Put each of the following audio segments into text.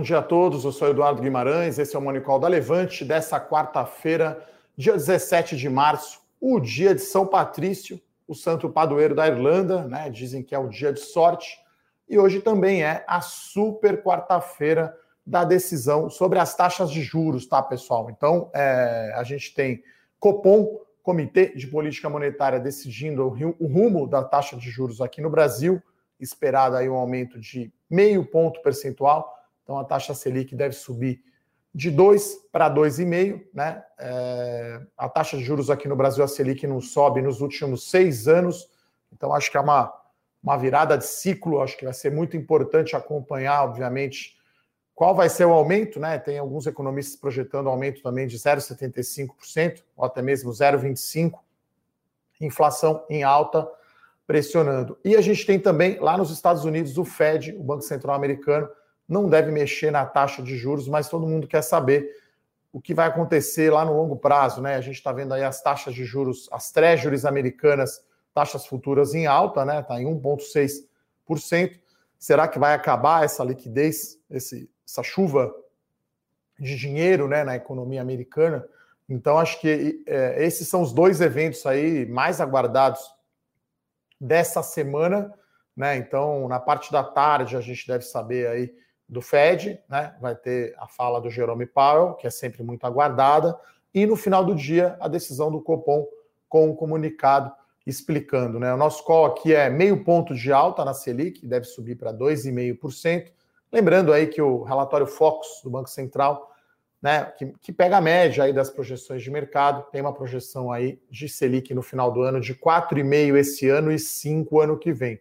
bom dia a todos. Eu sou Eduardo Guimarães, esse é o Monicol da Levante dessa quarta-feira, dia 17 de março, o dia de São Patrício, o santo padroeiro da Irlanda, né? Dizem que é o dia de sorte. E hoje também é a super quarta-feira da decisão sobre as taxas de juros, tá, pessoal? Então, é, a gente tem Copom, Comitê de Política Monetária, decidindo o rumo da taxa de juros aqui no Brasil, esperado aí um aumento de meio ponto percentual. Então, a taxa Selic deve subir de 2 para 2,5, né? É, a taxa de juros aqui no Brasil, a Selic, não sobe nos últimos seis anos, então acho que é uma, uma virada de ciclo, acho que vai ser muito importante acompanhar, obviamente, qual vai ser o aumento, né? Tem alguns economistas projetando aumento também de 0,75%, ou até mesmo 0,25%, inflação em alta, pressionando. E a gente tem também lá nos Estados Unidos o Fed, o Banco Central Americano, não deve mexer na taxa de juros, mas todo mundo quer saber o que vai acontecer lá no longo prazo, né? A gente está vendo aí as taxas de juros, as treasuries americanas, taxas futuras em alta, né? Está em 1,6%. Será que vai acabar essa liquidez, esse, essa chuva de dinheiro né, na economia americana? Então, acho que é, esses são os dois eventos aí mais aguardados dessa semana, né? Então, na parte da tarde, a gente deve saber aí do Fed, né? Vai ter a fala do Jerome Powell, que é sempre muito aguardada, e no final do dia, a decisão do Copom com um comunicado explicando, né? O nosso call aqui é meio ponto de alta na Selic, deve subir para 2,5%. Lembrando aí que o relatório Focus do Banco Central, né, que, que pega a média aí das projeções de mercado, tem uma projeção aí de Selic no final do ano de 4,5 esse ano e 5 ano que vem.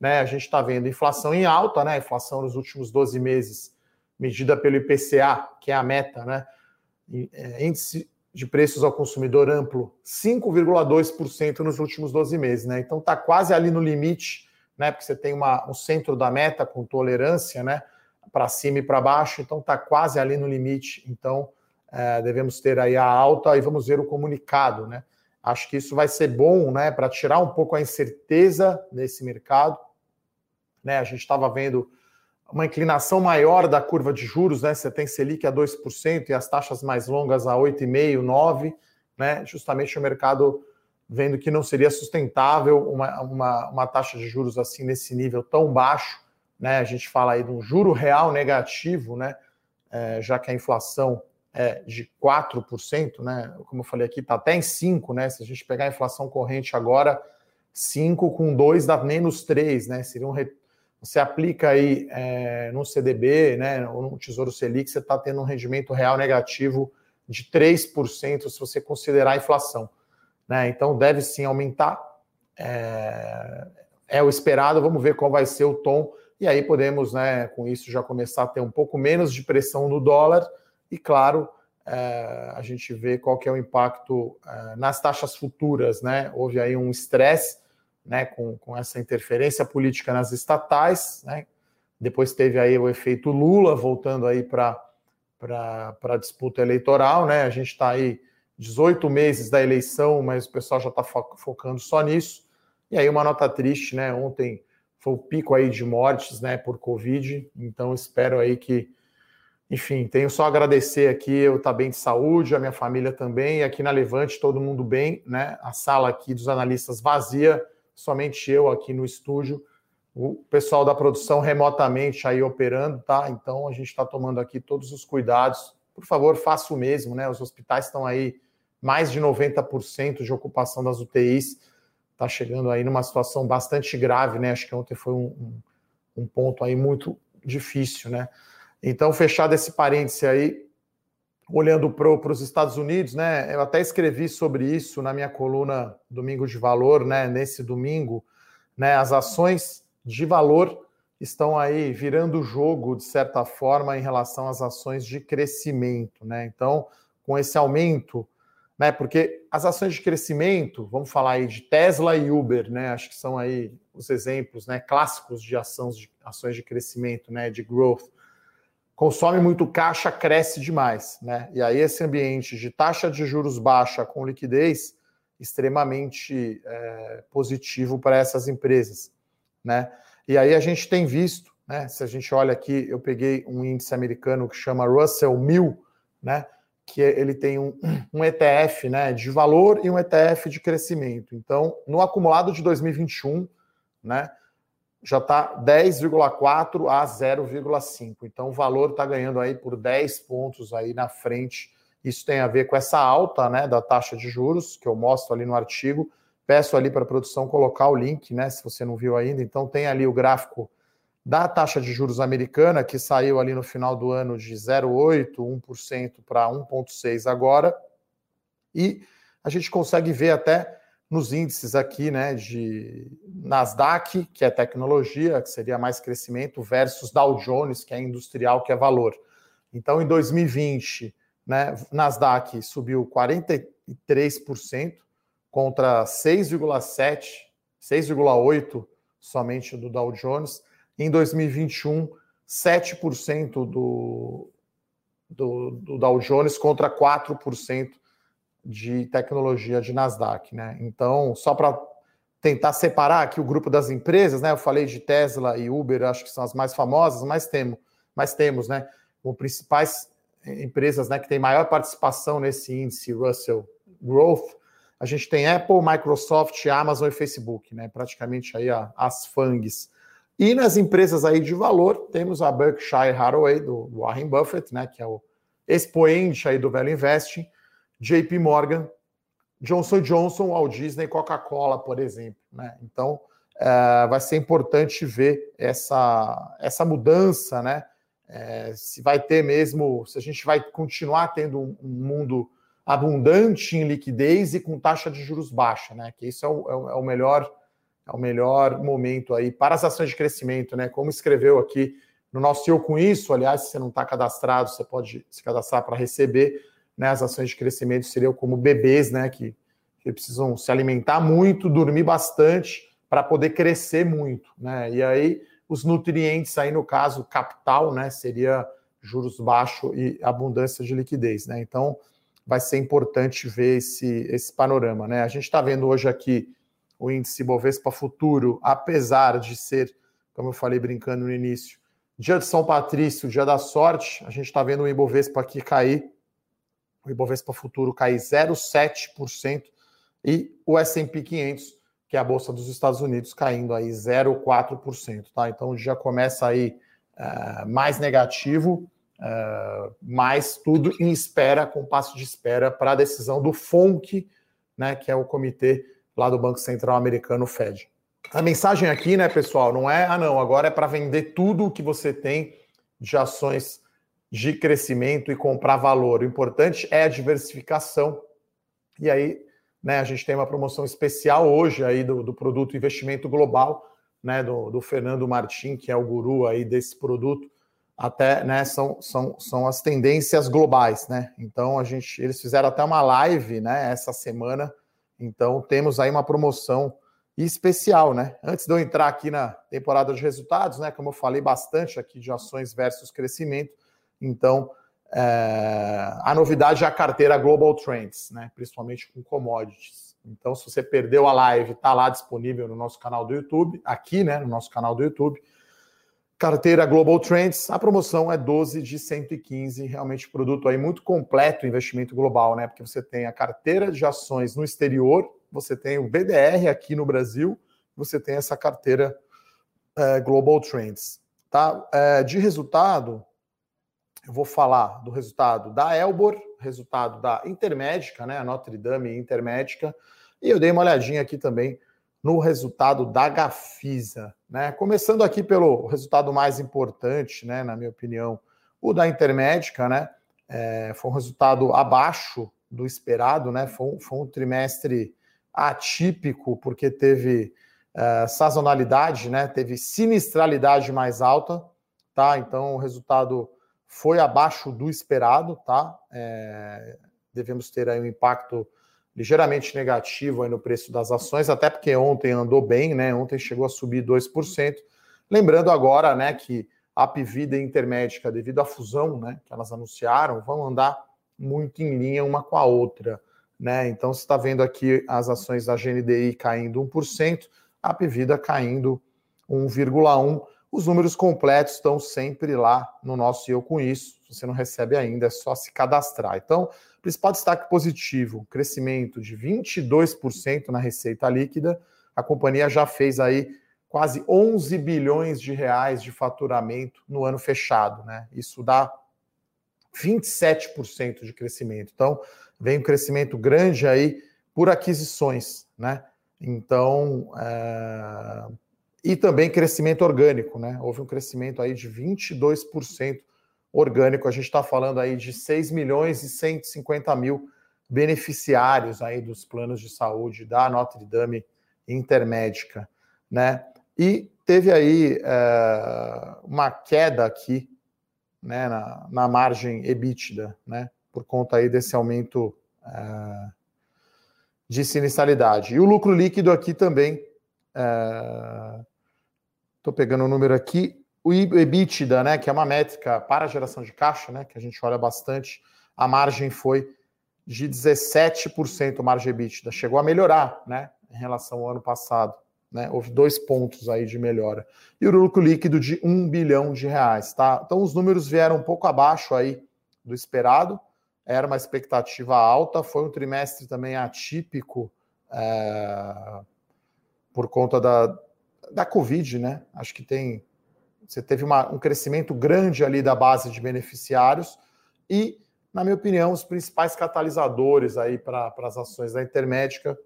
Né, a gente está vendo inflação em alta, né? Inflação nos últimos 12 meses, medida pelo IPCA, que é a meta, né? É, índice de preços ao consumidor amplo, 5,2% nos últimos 12 meses, né? Então está quase ali no limite, né? Porque você tem uma, um centro da meta com tolerância, né? Para cima e para baixo, então está quase ali no limite. Então é, devemos ter aí a alta e vamos ver o comunicado, né? Acho que isso vai ser bom, né? Para tirar um pouco a incerteza desse mercado né? A gente estava vendo uma inclinação maior da curva de juros, né? Você tem Selic a 2% e as taxas mais longas a 8,5%, 9%, né? Justamente o mercado vendo que não seria sustentável uma, uma, uma taxa de juros assim nesse nível tão baixo, né? A gente fala aí de um juro real negativo, né? É, já que a inflação é de 4%, né? Como eu falei aqui, está até em 5%, né? Se a gente pegar a inflação corrente agora, 5 com 2 dá menos 3, né? Seria um, você aplica aí é, no CDB, né, ou no Tesouro Selic, você está tendo um rendimento real negativo de 3% se você considerar a inflação. Né? Então deve sim aumentar. É, é, o esperado, vamos ver qual vai ser o tom, e aí podemos, né, com isso, já começar a ter um pouco menos de pressão no dólar, e claro, é, a gente vê qual que é o impacto é, nas taxas futuras, né? Houve aí um estresse né, com, com essa interferência política nas estatais, né? Depois teve aí o efeito Lula voltando aí para a disputa eleitoral, né? A gente está aí 18 meses da eleição, mas o pessoal já está fo focando só nisso. E aí uma nota triste, né? Ontem foi o pico aí de mortes, né, por Covid. Então espero aí que, enfim, tenho só agradecer aqui, eu tá bem de saúde, a minha família também, aqui na Levante todo mundo bem, né? A sala aqui dos analistas vazia somente eu aqui no estúdio, o pessoal da produção remotamente aí operando, tá? Então a gente está tomando aqui todos os cuidados. Por favor, faça o mesmo, né? Os hospitais estão aí mais de 90% de ocupação das UTIs. Está chegando aí numa situação bastante grave, né? Acho que ontem foi um, um, um ponto aí muito difícil, né? Então, fechado esse parêntese aí, olhando para os Estados Unidos, né? Eu até escrevi sobre isso na minha coluna Domingo de Valor, né? Nesse domingo, né? As ações de valor estão aí virando o jogo de certa forma em relação às ações de crescimento, né? Então, com esse aumento, né? Porque as ações de crescimento, vamos falar aí de Tesla e Uber, né? Acho que são aí os exemplos, né? Clássicos de ações de, ações de crescimento, né? De growth consome muito caixa, cresce demais, né? E aí esse ambiente de taxa de juros baixa com liquidez extremamente é, positivo para essas empresas, né? E aí a gente tem visto, né? Se a gente olha aqui, eu peguei um índice americano que chama Russell 1000, né? Que ele tem um, um ETF, né? De valor e um ETF de crescimento. Então, no acumulado de 2021, né? Já está 10,4 a 0,5. Então, o valor está ganhando aí por 10 pontos aí na frente. Isso tem a ver com essa alta, né? Da taxa de juros que eu mostro ali no artigo Peço ali para a produção colocar o link, né? Se você não viu ainda. Então tem ali o gráfico da taxa de juros americana, que saiu ali no final do ano de 0,8%, 1% para 1,6% agora. E a gente consegue ver até nos índices aqui, né, de Nasdaq, que é tecnologia, que seria mais crescimento, versus Dow Jones, que é industrial, que é valor. Então, em 2020, né, Nasdaq subiu 43%, contra 6,7, 6,8 somente do Dow Jones. Em 2021, 7% do, do, do Dow Jones contra 4% de tecnologia de Nasdaq, né? Então, só para tentar separar aqui o grupo das empresas, né? Eu falei de Tesla e Uber, acho que são as mais famosas, mas temos, mas temos, né? Como principais empresas, né, que têm maior participação nesse índice Russell Growth, a gente tem Apple, Microsoft, Amazon e Facebook, né? Praticamente aí a, as FANGs. E nas empresas aí de valor, temos a Berkshire Hathaway, do Warren Buffett, né? Que é o expoente aí do Velho Investing, JP Morgan, Johnson Johnson, Walt Disney, Coca-Cola, por exemplo, né? Então, é, vai ser importante ver essa, essa mudança, né? É, se vai ter mesmo, se a gente vai continuar tendo um, mundo abundante em liquidez e com taxa de juros baixa, né? Que isso é o, é o, é melhor é o melhor momento aí para as ações de crescimento, né? Como escreveu aqui no nosso Eu com isso, aliás, se você não está cadastrado, você pode se cadastrar para receber, né? As ações de crescimento seriam como bebês, né? Que, que precisam se alimentar muito, dormir bastante para poder crescer muito, né? E aí os nutrientes aí no caso capital, né? Seria juros baixos e abundância de liquidez, né? Então vai ser importante ver esse, esse panorama. Né? A gente está vendo hoje aqui o índice Bovespa Futuro, apesar de ser, como eu falei brincando no início, dia de São Patrício, dia da sorte, a gente está vendo o Ibovespa aqui cair, o Ibovespa Futuro cair 0,7% e o S&P 500, que é a Bolsa dos Estados Unidos, caindo aí 0,4%. Tá? Então já começa aí uh, mais negativo, Uh, mas tudo em espera, com passo de espera para a decisão do FONC, né, que é o comitê lá do Banco Central Americano, Fed. A mensagem aqui, né, pessoal, não é, ah, não, agora é para vender tudo o que você tem de ações de crescimento e comprar valor. O importante é a diversificação. E aí, né, a gente tem uma promoção especial hoje aí do, do produto Investimento Global, né, do, do Fernando Martim, que é o guru aí desse produto até, né, são, são, são as tendências globais, né? Então a gente, eles fizeram até uma live, né, essa semana. Então temos aí uma promoção especial, né? Antes de eu entrar aqui na temporada de resultados, né, como eu falei bastante aqui de ações versus crescimento, então é, a novidade é a carteira Global Trends, né, principalmente com commodities. Então, se você perdeu a live, está lá disponível no nosso canal do YouTube, aqui, né, no nosso canal do YouTube. Carteira Global Trends, a promoção é 12 de 115, realmente produto aí muito completo, investimento global, né? Porque você tem a carteira de ações no exterior, você tem o BDR aqui no Brasil, você tem essa carteira é, Global Trends, tá? É, de resultado, eu vou falar do resultado da Elbor, resultado da Intermédica, né? A Notre Dame Intermédica, e eu dei uma olhadinha aqui também no resultado da Gafisa. Né? Começando aqui pelo resultado mais importante, né, na minha opinião, o da Intermédica, né? É, foi um resultado abaixo do esperado, né? Foi um, foi um trimestre atípico, porque teve é, sazonalidade, né? Teve sinistralidade mais alta, tá? Então o resultado foi abaixo do esperado, tá? É, devemos ter aí um impacto ligeiramente negativo aí no preço das ações, até porque ontem andou bem, né? Ontem chegou a subir 2%. Lembrando agora, né, que a Pivida e Intermédica, devido à fusão, né, que elas anunciaram, vão andar muito em linha uma com a outra, né? Então você está vendo aqui as ações da GNDI caindo 1%, a Pivida caindo 1,1%. Os números completos estão sempre lá no nosso Eu Com Isso. Se você não recebe ainda, é só se cadastrar. Então, principal destaque positivo, crescimento de 22% na receita líquida. A companhia já fez aí quase 11 bilhões de reais de faturamento no ano fechado, né? Isso dá 27% de crescimento. Então, vem um crescimento grande aí por aquisições, né? Então, é... e também crescimento orgânico, né? Houve um crescimento aí de 22% orgânico. A gente está falando aí de 6 milhões e 150 mil beneficiários aí dos planos de saúde da Notre Dame Intermédica, né? E teve aí é, uma queda aqui né, na, na, margem EBITDA, né, por conta aí desse aumento é, de sinistralidade. E o lucro líquido aqui também, estou pegando o número aqui, o EBITDA, né, que é uma métrica para geração de caixa, né, que a gente olha bastante, a margem foi de 17% margem EBITDA, chegou a melhorar, né, em relação ao ano passado. Né? Houve dois pontos aí de melhora. E o lucro líquido de um bilhão de reais, tá? Então os números vieram um pouco abaixo aí do esperado. Era uma expectativa alta. Foi um trimestre também atípico é, por conta da, da Covid, né? Acho que tem. Você teve uma, um crescimento grande ali da base de beneficiários e, na minha opinião, os principais catalisadores aí para as ações da Intermédica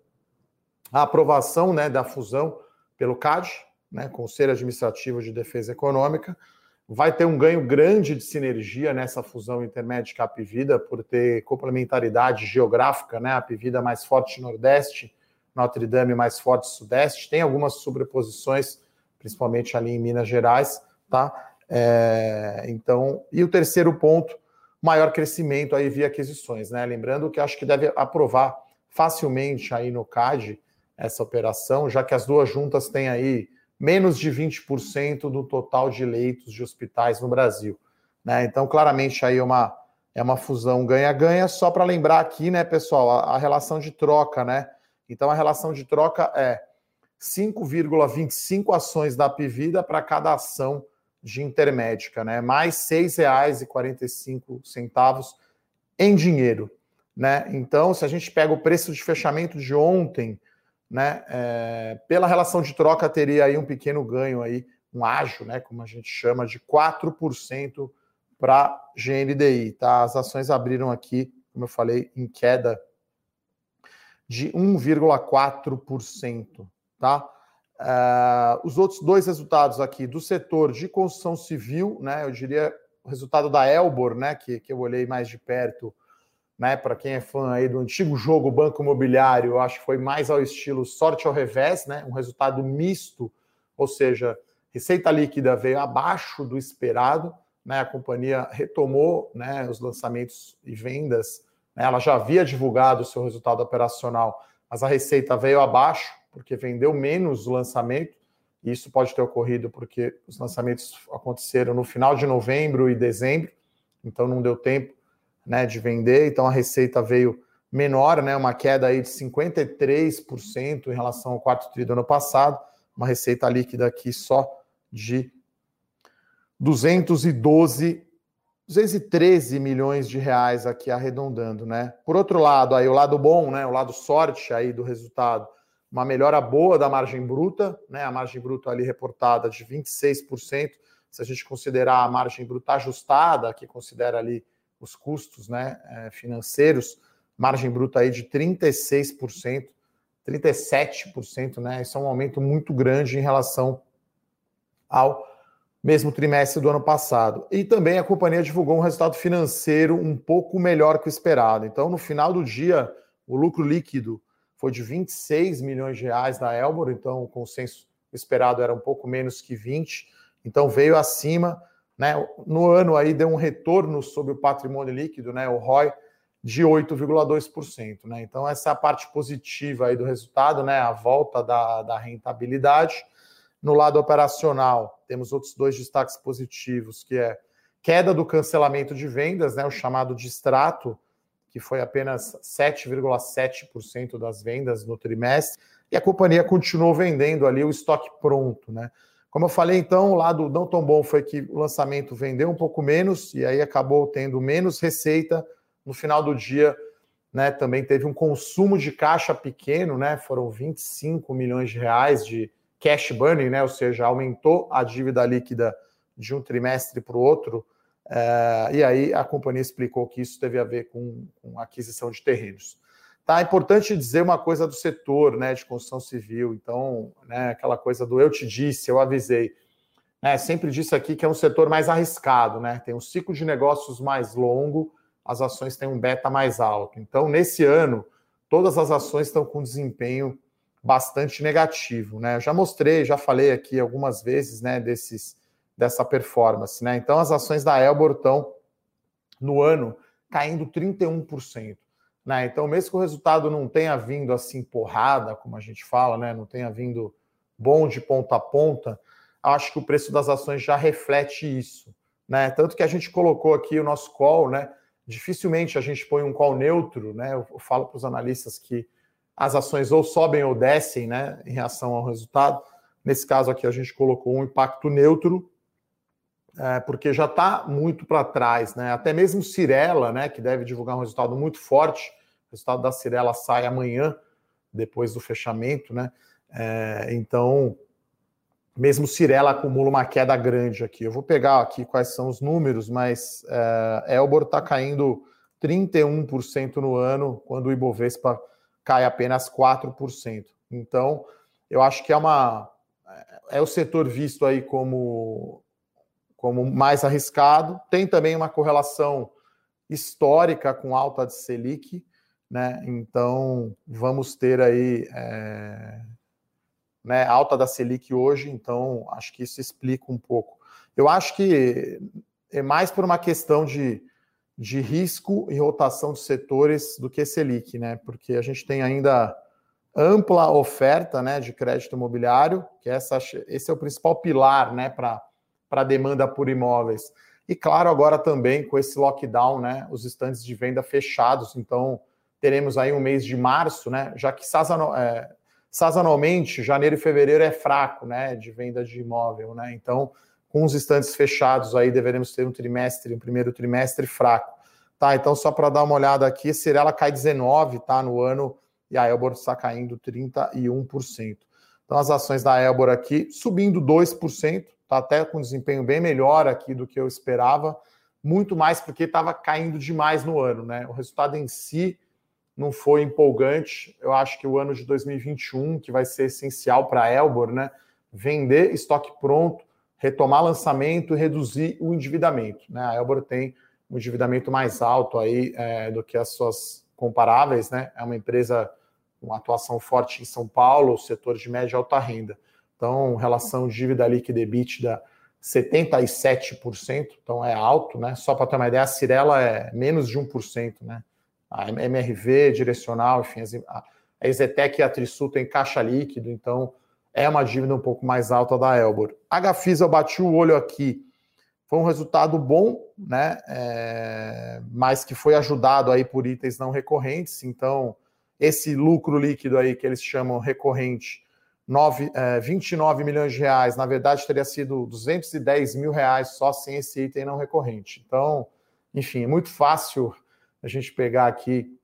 a aprovação né, da fusão pelo CAD, né, Conselho Administrativo de Defesa Econômica, vai ter um ganho grande de sinergia nessa fusão intermédia Apivida, por ter complementaridade geográfica, né? A Apivida mais forte Nordeste, Notre Dame mais forte Sudeste, tem algumas sobreposições, principalmente ali em Minas Gerais, tá? É, então, e o terceiro ponto, maior crescimento aí via aquisições, né? Lembrando que acho que deve aprovar facilmente aí no CAD essa operação, já que as duas juntas têm aí menos de 20% do total de leitos de hospitais no Brasil. Né? Então, claramente, aí uma, é uma fusão ganha-ganha. Só para lembrar aqui, né, pessoal, a, a, relação de troca, né? Então, a relação de troca é 5,25 ações da Pivida para cada ação de intermédica, né? Mais R$ 6,45 em dinheiro, né? Então, se a gente pega o preço de fechamento de ontem, né? É, pela relação de troca teria aí um pequeno ganho aí, um ágio, né? Como a gente chama, de 4% para GNDI, tá? As ações abriram aqui, como eu falei, em queda de 1,4%, tá? Uh, os outros dois resultados aqui do setor de construção civil, né? Eu diria o resultado da Elbor, né? Que, que eu olhei mais de perto, né? Para quem é fã aí do antigo jogo Banco Imobiliário, eu acho que foi mais ao estilo sorte ao revés, né? Um resultado misto, ou seja, receita líquida veio abaixo do esperado, né? A companhia retomou, né? Os lançamentos e vendas? Ela já havia divulgado o seu resultado operacional, mas a receita veio abaixo porque vendeu menos o lançamento. E isso pode ter ocorrido porque os lançamentos aconteceram no final de novembro e dezembro, então não deu tempo né, de vender, então a receita veio menor, né, uma queda aí de 53% em relação ao quarto tri do ano passado, uma receita líquida aqui só de 212 213 milhões de reais aqui arredondando, né? Por outro lado, aí o lado bom, né, o lado sorte aí do resultado, uma melhora boa da margem bruta, né? A margem bruta ali reportada de 26%, se a gente considerar a margem bruta ajustada, que considera ali os custos né, é, financeiros, margem bruta aí de 36%, 37%, né? Isso é um aumento muito grande em relação ao mesmo trimestre do ano passado. E também a companhia divulgou um resultado financeiro um pouco melhor que o esperado. Então, no final do dia, o lucro líquido foi de 26 milhões de reais da Elbor, então o consenso esperado era um pouco menos que 20, então veio acima né? No ano aí deu um retorno sobre o patrimônio líquido, né? o ROI, de 8,2%. Né? Então, essa é a parte positiva aí do resultado, né? a volta da, da rentabilidade. No lado operacional, temos outros dois destaques positivos, que é queda do cancelamento de vendas, né? o chamado distrato, que foi apenas 7,7% das vendas no trimestre, e a companhia continuou vendendo ali o estoque pronto, né? Como eu falei, então, o lado não tão bom foi que o lançamento vendeu um pouco menos e aí acabou tendo menos receita. No final do dia, né, também teve um consumo de caixa pequeno, né? Foram 25 milhões de reais de cash burning, né? Ou seja, aumentou a dívida líquida de um trimestre para o outro. É, e aí a companhia explicou que isso teve a ver com, com aquisição de terrenos. Tá, é importante dizer uma coisa do setor né, de construção civil. Então, né, aquela coisa do eu te disse, eu avisei. Né, sempre disse aqui que é um setor mais arriscado, né? Tem um ciclo de negócios mais longo, as ações têm um beta mais alto. Então, nesse ano, todas as ações estão com desempenho bastante negativo. Né? Eu já mostrei, já falei aqui algumas vezes né, desses, dessa performance. Né? Então, as ações da Elbor estão no ano caindo 31%. Né? Então, mesmo que o resultado não tenha vindo assim porrada, como a gente fala, né? não tenha vindo bom de ponta a ponta, acho que o preço das ações já reflete isso. Né? Tanto que a gente colocou aqui o nosso call, né? dificilmente a gente põe um call neutro. Né? Eu falo para os analistas que as ações ou sobem ou descem né? em reação ao resultado. Nesse caso aqui, a gente colocou um impacto neutro, é, porque já está muito para trás, né? Até mesmo Cirela, né, que deve divulgar um resultado muito forte. O resultado da Cirela sai amanhã, depois do fechamento, né? É, então, mesmo Cirela acumula uma queda grande aqui. Eu vou pegar aqui quais são os números, mas é, Elbor está caindo 31% no ano, quando o Ibovespa cai apenas 4%. Então, eu acho que é uma é o setor visto aí como como mais arriscado. Tem também uma correlação histórica com alta de Selic, né? Então vamos ter aí é, né, alta da Selic hoje, então acho que isso explica um pouco. Eu acho que é mais por uma questão de, de risco e rotação de setores do que Selic, né? Porque a gente tem ainda ampla oferta né, de crédito imobiliário, que essa, esse é o principal pilar né, para a demanda por imóveis. E claro, agora também com esse lockdown, né, os estandes de venda fechados, então teremos aí um mês de março, né, já que sazonal, é, sazonalmente janeiro e fevereiro é fraco, né, de venda de imóvel, né, então com os estandes fechados aí deveremos ter um trimestre, um primeiro trimestre fraco. Tá, então só para dar uma olhada aqui, Cirela cai 19, tá, no ano, e a Elbor está caindo 31%. Então as ações da Elbor aqui subindo 2%, está até com desempenho bem melhor aqui do que eu esperava, muito mais porque estava caindo demais no ano, né? O resultado em si não foi empolgante. Eu acho que o ano de 2021, que vai ser essencial para a Elbor, né? Vender estoque pronto, retomar lançamento e reduzir o endividamento. Né? A Elbor tem um endividamento mais alto aí é, do que as suas comparáveis, né? É uma empresa com atuação forte em São Paulo, setor de média e alta renda. Então, relação dívida líquida EBITDA 77%, então é alto, né? Só para ter uma ideia, a Cirela é menos de 1%, né? A MRV, direcional, enfim, a Exetec e a Trisul tem caixa líquido, então é uma dívida um pouco mais alta da Elbor. A Gafisa, eu bati o olho aqui, foi um resultado bom, né? É, mas que foi ajudado aí por itens não recorrentes, então esse lucro líquido aí que eles chamam recorrente 9, é, 29 milhões de reais, na verdade teria sido 210 mil reais só sem esse item não recorrente. Então, enfim, é muito fácil a gente pegar aqui.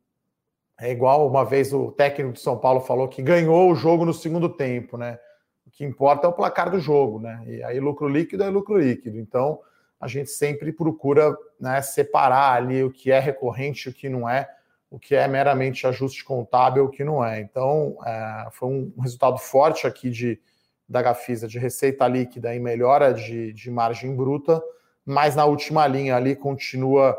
É igual uma vez o técnico de São Paulo falou que ganhou o jogo no segundo tempo, né? O que importa é o placar do jogo, né? E aí lucro líquido é lucro líquido. Então, a gente sempre procura né, separar ali o que é recorrente o que não é o que é meramente ajuste contábil, o que não é. Então, é, foi um resultado forte aqui de, da Gafisa de receita líquida e melhora de, de margem bruta, mas na última linha ali continua,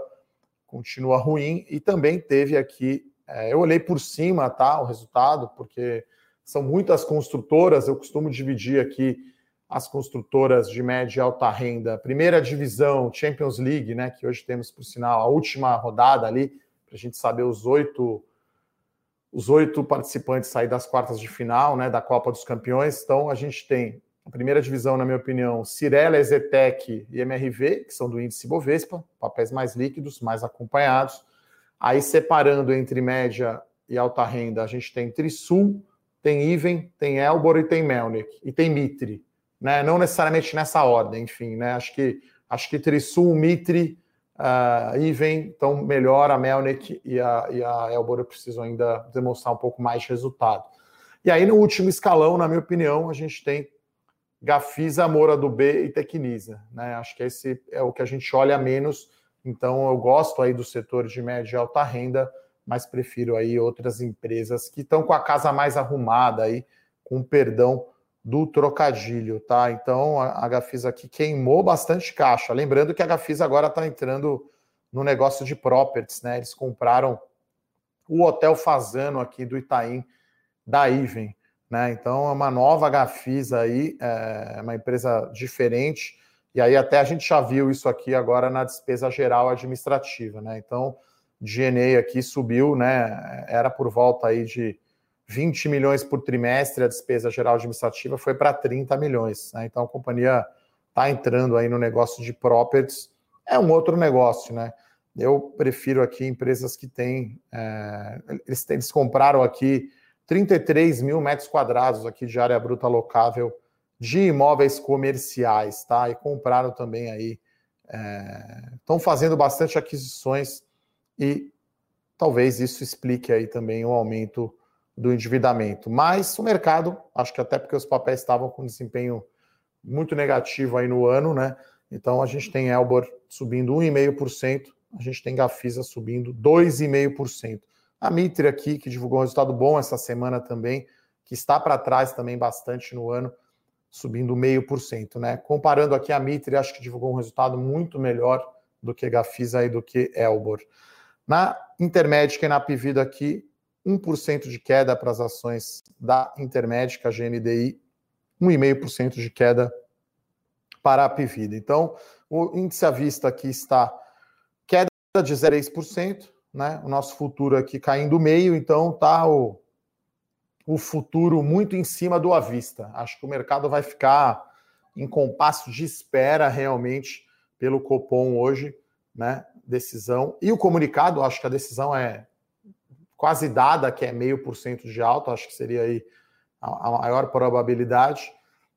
continua ruim e também teve aqui, é, eu olhei por cima, tá, o resultado, porque são muitas construtoras, eu costumo dividir aqui as construtoras de média e alta renda, primeira divisão, Champions League, né, que hoje temos, por sinal, a última rodada ali, para a gente saber os oito os oito participantes sair das quartas de final, né, da Copa dos Campeões. Então a gente tem a primeira divisão, na minha opinião, Cirela, Ezetec e MRV, que são do índice Bovespa, papéis mais líquidos, mais acompanhados. Aí separando entre média e alta renda, a gente tem Trisul, tem Iven, tem Elbor e tem Melnick, e tem Mitre. né? Não necessariamente nessa ordem, enfim, né? Acho que acho que Trisul, Mitre, uh, Iven estão melhor, a Melnick e a, e a Elbor precisam ainda demonstrar um pouco mais de resultado. E aí, no último escalão, na minha opinião, a gente tem Gafisa, Moura do B e Tecnisa. Né? Acho que esse é o que a gente olha menos. Então, eu gosto aí do setor de média e alta renda, mas prefiro aí outras empresas que estão com a casa mais arrumada aí, com perdão do trocadilho, tá? Então, a Gafisa aqui queimou bastante caixa. Lembrando que a Gafisa agora está entrando no negócio de properties, né? Eles compraram o Hotel Fazano aqui do Itaim, da Iven. Né? Então é uma nova Gafisa aí, é uma empresa diferente, e aí até a gente já viu isso aqui agora na despesa geral administrativa, né? Então, DNA aqui subiu, né? Era por volta aí de 20 milhões por trimestre a despesa geral administrativa foi para 30 milhões, né? Então a companhia está entrando aí no negócio de properties, é um outro negócio, né? Eu prefiro aqui empresas que têm. É, eles, eles compraram aqui 33 mil metros quadrados aqui de área bruta locável de imóveis comerciais, tá? E compraram também aí, estão é, fazendo bastante aquisições e talvez isso explique aí também o aumento do endividamento. Mas o mercado, acho que até porque os papéis estavam com desempenho muito negativo aí no ano, né? Então a gente tem Elbor subindo 1,5%, a gente tem Gafisa subindo 2,5%. A Mitre aqui, que divulgou um resultado bom essa semana também, que está para trás também bastante no ano, subindo meio por cento, né? Comparando aqui a Mitre, acho que divulgou um resultado muito melhor do que Gafisa e do que Elbor. Na Intermédica e na Pivida aqui, 1% de queda para as ações da Intermédica, GNDI, 1,5% de queda para a Pivida. Então, o índice à vista aqui está queda de 0,6%, né? O nosso futuro aqui caindo meio, então tá o, o futuro muito em cima do à vista. Acho que o mercado vai ficar em compasso de espera realmente pelo Copom hoje, né? Decisão e o comunicado, acho que a decisão é quase dada, que é meio por cento de alta, acho que seria aí a, maior probabilidade.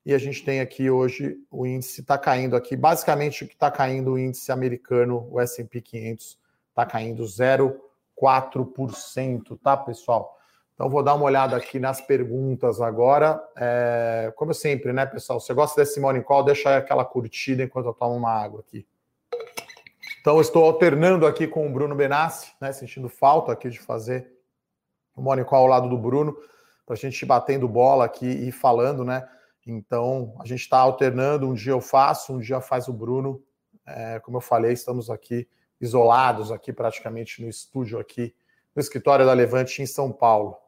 E a gente tem aqui hoje o índice está caindo aqui, basicamente o que está caindo o índice americano, o S&P 500 está caindo 0,4%, tá, pessoal? Então, vou dar uma olhada aqui nas perguntas agora. É, como sempre, né, pessoal? Se você gosta desse Morning Call, deixa aquela curtida enquanto eu tomo uma água aqui. Então, estou alternando aqui com o Bruno Benassi, né, sentindo falta aqui de fazer o Morning Call ao lado do Bruno, para a gente ir batendo bola aqui e falando, né? Então, a gente está alternando, um dia eu faço, um dia faz o Bruno. É, como eu falei, estamos aqui isolados aqui praticamente no estúdio aqui, no escritório da Levante em São Paulo.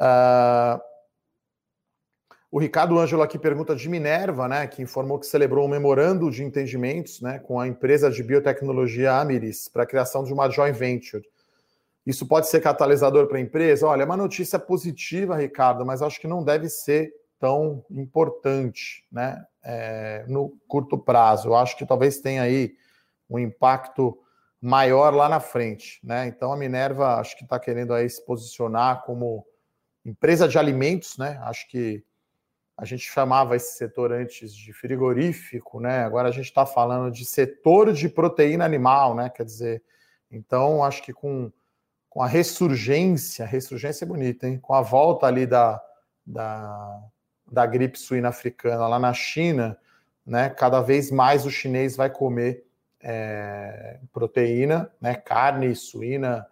Uh, o Ricardo Ângelo aqui pergunta de Minerva, né, que informou que celebrou um memorando de entendimentos né, com a empresa de biotecnologia Amiris para a criação de uma joint venture. Isso pode ser catalisador para a empresa? Olha, é uma notícia positiva, Ricardo, mas acho que não deve ser tão importante né, é, no curto prazo. Eu acho que talvez tenha aí um impacto maior lá na frente, né? Então a Minerva acho que está querendo aí se posicionar como empresa de alimentos, né? Acho que a gente chamava esse setor antes de frigorífico, né? Agora a gente está falando de setor de proteína animal, né? Quer dizer, então acho que com, com a ressurgência, ressurgência é bonita, hein? Com a volta ali da, da, da gripe suína africana lá na China, né? Cada vez mais o chinês vai comer é, proteína, né, carne suína,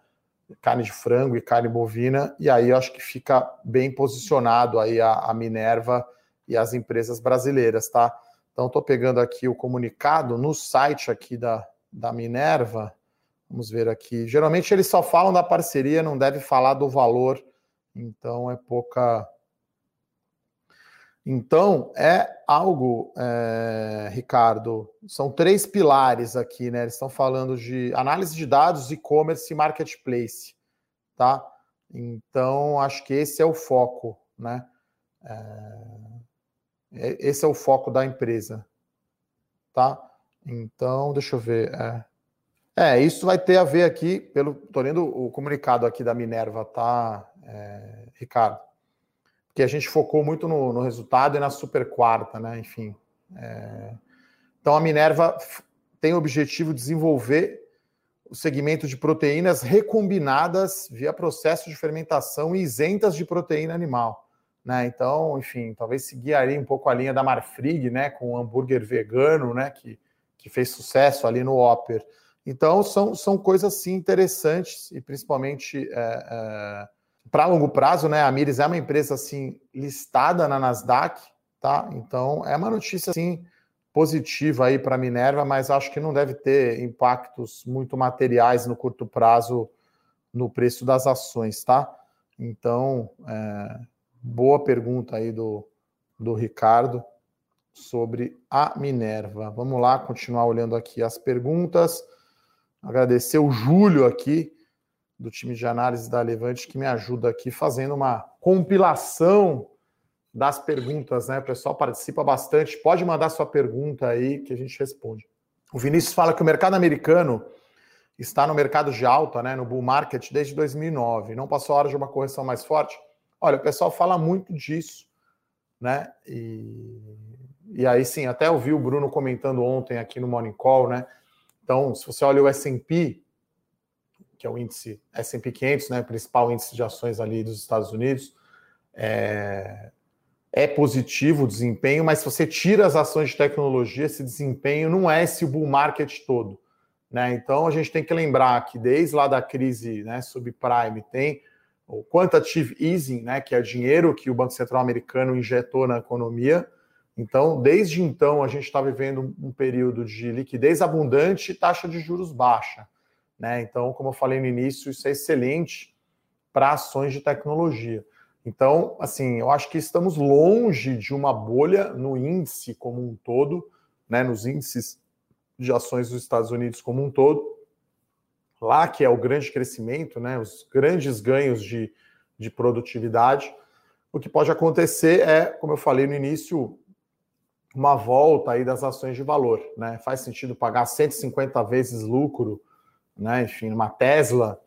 carne de frango e carne bovina, e aí eu acho que fica bem posicionado aí a, a Minerva e as empresas brasileiras, tá? Então estou pegando aqui o comunicado no site aqui da, da Minerva. Vamos ver aqui. Geralmente eles só falam da parceria, não deve falar do valor, então é pouca então, é algo, é, Ricardo, são três pilares aqui, né? Eles estão falando de análise de dados, e-commerce e marketplace, tá? Então, acho que esse é o foco, né? É, esse é o foco da empresa, tá? Então, deixa eu ver. É, é isso vai ter a ver aqui, pelo. Tô lendo o comunicado aqui da Minerva, tá, é, Ricardo? Porque a gente focou muito no, no resultado e na super quarta, né? Enfim. É... Então a Minerva tem o objetivo de desenvolver o segmento de proteínas recombinadas via processo de fermentação e isentas de proteína animal. Né? Então, enfim, talvez seguir ali um pouco a linha da Marfrig, né, com o hambúrguer vegano, né, que, que fez sucesso ali no Opera. Então, são, são coisas sim interessantes e principalmente é, é, para longo prazo, né? A Mires é uma empresa assim listada na Nasdaq, tá? Então, é uma notícia assim positiva aí para a Minerva, mas acho que não deve ter impactos muito materiais no curto prazo no preço das ações, tá? Então, é, boa pergunta aí do, do Ricardo sobre a Minerva. Vamos lá, continuar olhando aqui as perguntas. Agradecer o Júlio aqui, do time de análise da Levante, que me ajuda aqui fazendo uma compilação das perguntas, né? O pessoal participa bastante. Pode mandar sua pergunta aí que a gente responde. O Vinícius fala que o mercado americano está no mercado de alta, né, no bull market desde 2009. Não passou a hora de uma correção mais forte? Olha, o pessoal fala muito disso, né? E, e aí sim, até ouvi o Bruno comentando ontem aqui no Morning Call, né? Então, se você olha o S&P, que é o índice S&P 500, né, principal índice de ações ali dos Estados Unidos, é, é positivo o desempenho, mas se você tira as ações de tecnologia, esse desempenho não é esse bull market todo. Né? Então a gente tem que lembrar que desde lá da crise né, subprime tem o quantitative easing, né, que é dinheiro que o Banco Central americano injetou na economia. Então, desde então, a gente está vivendo um período de liquidez abundante e taxa de juros baixa. Né? Então, como eu falei no início, isso é excelente para ações de tecnologia. Então, assim, eu acho que estamos longe de uma bolha no índice como um todo, né, nos índices de ações dos Estados Unidos como um todo. Lá que é o grande crescimento, né, os grandes ganhos de, de produtividade. O que pode acontecer é, como eu falei no início, uma volta aí das ações de valor, né? Faz sentido pagar 150 vezes lucro, né? Enfim, uma Tesla,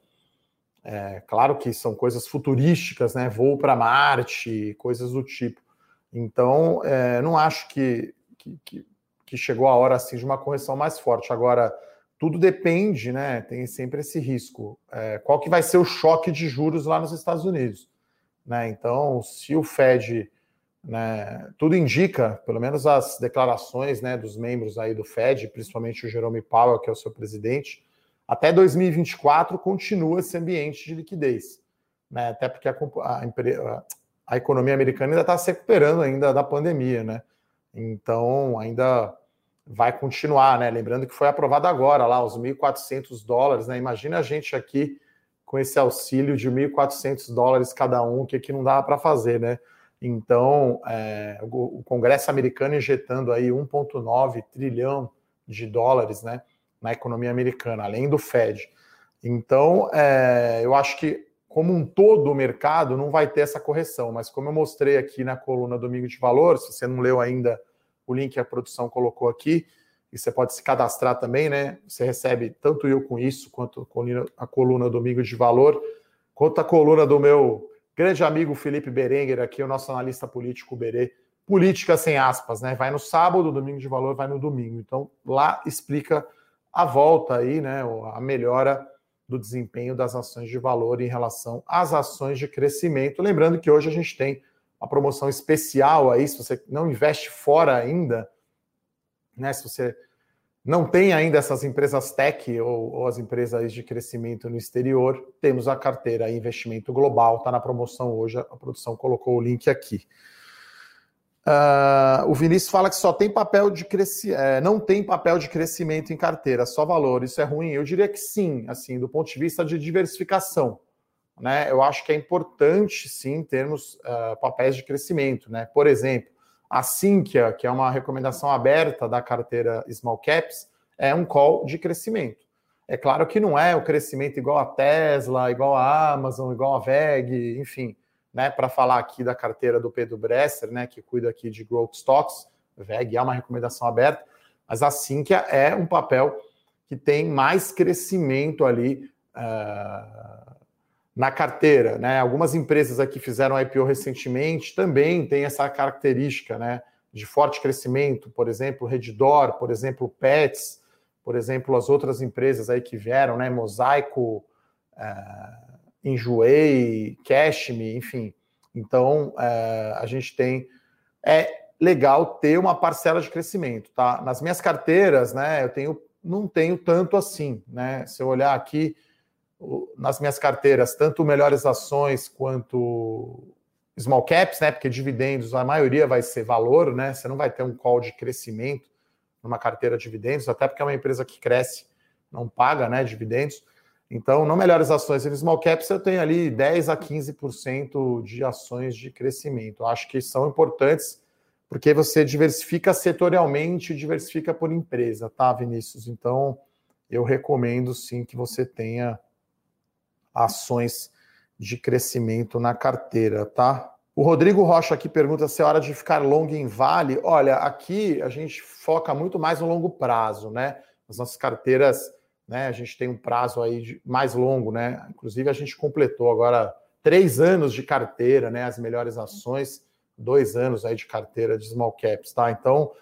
é, claro que são coisas futurísticas, né? Voo para Marte, coisas do tipo. Então, é, não acho que, que, que, chegou a hora assim de uma correção mais forte. Agora, tudo depende, né? Tem sempre esse risco. É, qual que vai ser o choque de juros lá nos Estados Unidos? Né? Então, se o Fed, né, tudo indica, pelo menos as declarações né, dos membros aí do Fed, principalmente o Jerome Powell, que é o seu presidente, até 2024 continua esse ambiente de liquidez, né? Até porque a, a, a economia americana ainda está se recuperando ainda da pandemia, né? Então ainda vai continuar, né? Lembrando que foi aprovado agora lá os 1.400 dólares, né? Imagina a gente aqui com esse auxílio de 1.400 dólares cada um, que aqui não dá para fazer, né? Então, é, o Congresso americano injetando aí 1,9 trilhão de dólares, né? Na economia americana, além do Fed. Então, é, eu acho que, como um todo, o mercado não vai ter essa correção, mas como eu mostrei aqui na coluna Domingo de Valor, se você não leu ainda o link que a produção colocou aqui, e você pode se cadastrar também, né? Você recebe tanto eu com isso, quanto a coluna Domingo de Valor, quanto a coluna do meu grande amigo Felipe Berenguer, aqui, o nosso analista político Berê, política sem aspas, né? Vai no sábado, domingo de valor vai no domingo. Então, lá explica a volta aí, né, a melhora do desempenho das ações de valor em relação às ações de crescimento. Lembrando que hoje a gente tem uma promoção especial aí, se você não investe fora ainda, né, se você não tem ainda essas empresas tech ou, ou as empresas de crescimento no exterior, temos a carteira Investimento Global, está na promoção hoje, a produção colocou o link aqui. Uh, o Vinícius fala que só tem papel de crescimento, é, não tem papel de crescimento em carteira, só valor. Isso é ruim? Eu diria que sim, assim, do ponto de vista de diversificação. Né? Eu acho que é importante sim termos uh, papéis de crescimento. Né? Por exemplo, a Sinqia, que é uma recomendação aberta da carteira Small Caps, é um call de crescimento. É claro que não é o crescimento igual a Tesla, igual a Amazon, igual a VEG, enfim né, para falar aqui da carteira do Pedro Bresser, né, que cuida aqui de Growth Stocks, VEG é uma recomendação aberta, mas a Sinqia é um papel que tem mais crescimento ali uh, na carteira, né? Algumas empresas aqui fizeram IPO recentemente também tem essa característica, né? De forte crescimento, por exemplo, Redditor, por exemplo, Pets, por exemplo, as outras empresas aí que vieram, né? Mosaico, uh, Enjoei, Cashme, enfim. Então, uh, a gente tem. É legal ter uma parcela de crescimento, tá? Nas minhas carteiras, né? Eu tenho, não tenho tanto assim, né? Se eu olhar aqui nas minhas carteiras, tanto melhores ações quanto small caps, né? Porque dividendos, a maioria vai ser valor, né? Você não vai ter um call de crescimento numa carteira de dividendos, até porque é uma empresa que cresce, não paga, né? Dividendos. Então, não melhores ações em small caps, eu tenho ali 10 a 15% de ações de crescimento. Eu acho que são importantes porque você diversifica setorialmente diversifica por empresa, tá, Vinícius? Então, eu recomendo sim que você tenha ações de crescimento na carteira, tá? O Rodrigo Rocha aqui pergunta se é hora de ficar longo em Vale. Olha, aqui a gente foca muito mais no longo prazo, né? As nossas carteiras, né? A gente tem um prazo aí mais longo, né? Inclusive a gente completou agora três anos de carteira, né? As melhores ações, dois anos aí de carteira de small caps, tá? Então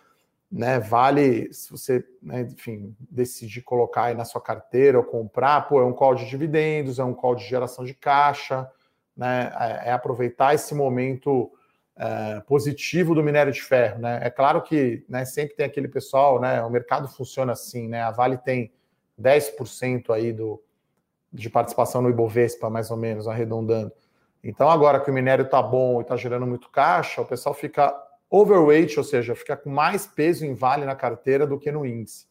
né? Vale se você, né, enfim, decidir colocar aí na sua carteira ou comprar, pô, é um call de dividendos, é um call de geração de caixa, né? É, é aproveitar esse momento é, positivo do minério de ferro, né? É claro que, né, sempre tem aquele pessoal, né? O mercado funciona assim, né? A Vale tem 10% aí do de participação no Ibovespa, mais ou menos, arredondando. Então, agora que o minério está bom e está gerando muito caixa, o pessoal fica overweight, ou seja, fica com mais peso em Vale na carteira do que no índice,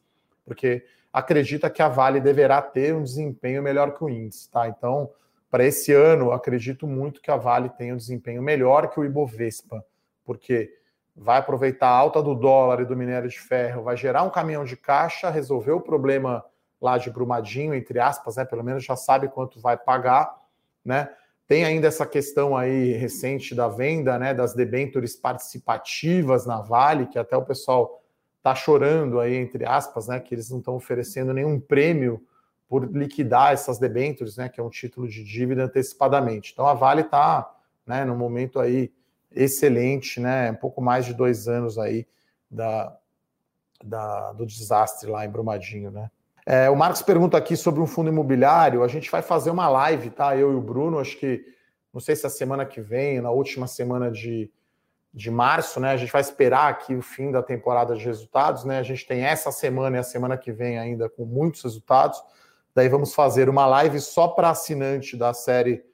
porque acredita que a Vale deverá ter um desempenho melhor que o índice, tá? Então, para esse ano, acredito muito que a Vale tenha um desempenho melhor que o Ibovespa, porque vai aproveitar a alta do dólar e do minério de ferro, vai gerar um caminhão de caixa, resolver o problema lá de Brumadinho, entre aspas, né? Pelo menos já sabe quanto vai pagar, né? Tem ainda essa questão aí recente da venda né, das debêntures participativas na Vale, que até o pessoal está chorando aí, entre aspas, né, que eles não estão oferecendo nenhum prêmio por liquidar essas debêntures, né, que é um título de dívida antecipadamente. Então a Vale está né, no momento aí excelente, né, um pouco mais de dois anos aí da, da, do desastre lá em Brumadinho, né. É, o Marcos pergunta aqui sobre um fundo imobiliário. A gente vai fazer uma live, tá? Eu e o Bruno, acho que não sei se a semana que vem, na última semana de, de março, né? A gente vai esperar aqui o fim da temporada de resultados, né? A gente tem essa semana e a semana que vem ainda com muitos resultados. Daí vamos fazer uma live só para assinante da série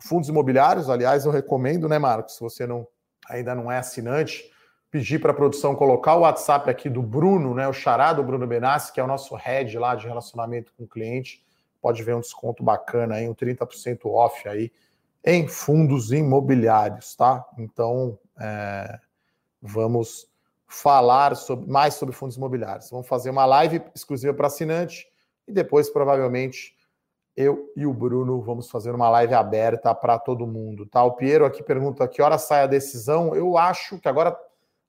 Fundos Imobiliários. Aliás, eu recomendo, né, Marcos? Se você não ainda não é assinante, pedir para a produção colocar o WhatsApp aqui do Bruno, né, o charado Bruno Benassi, que é o nosso head lá de relacionamento com o cliente. Pode ver um desconto bacana aí, um 30% off aí em fundos imobiliários, tá? Então, é, vamos falar sobre, mais sobre fundos imobiliários. Vamos fazer uma live exclusiva para assinante e depois, provavelmente, eu e o Bruno vamos fazer uma live aberta para todo mundo, tá? O Piero aqui pergunta que hora sai a decisão. Eu acho que agora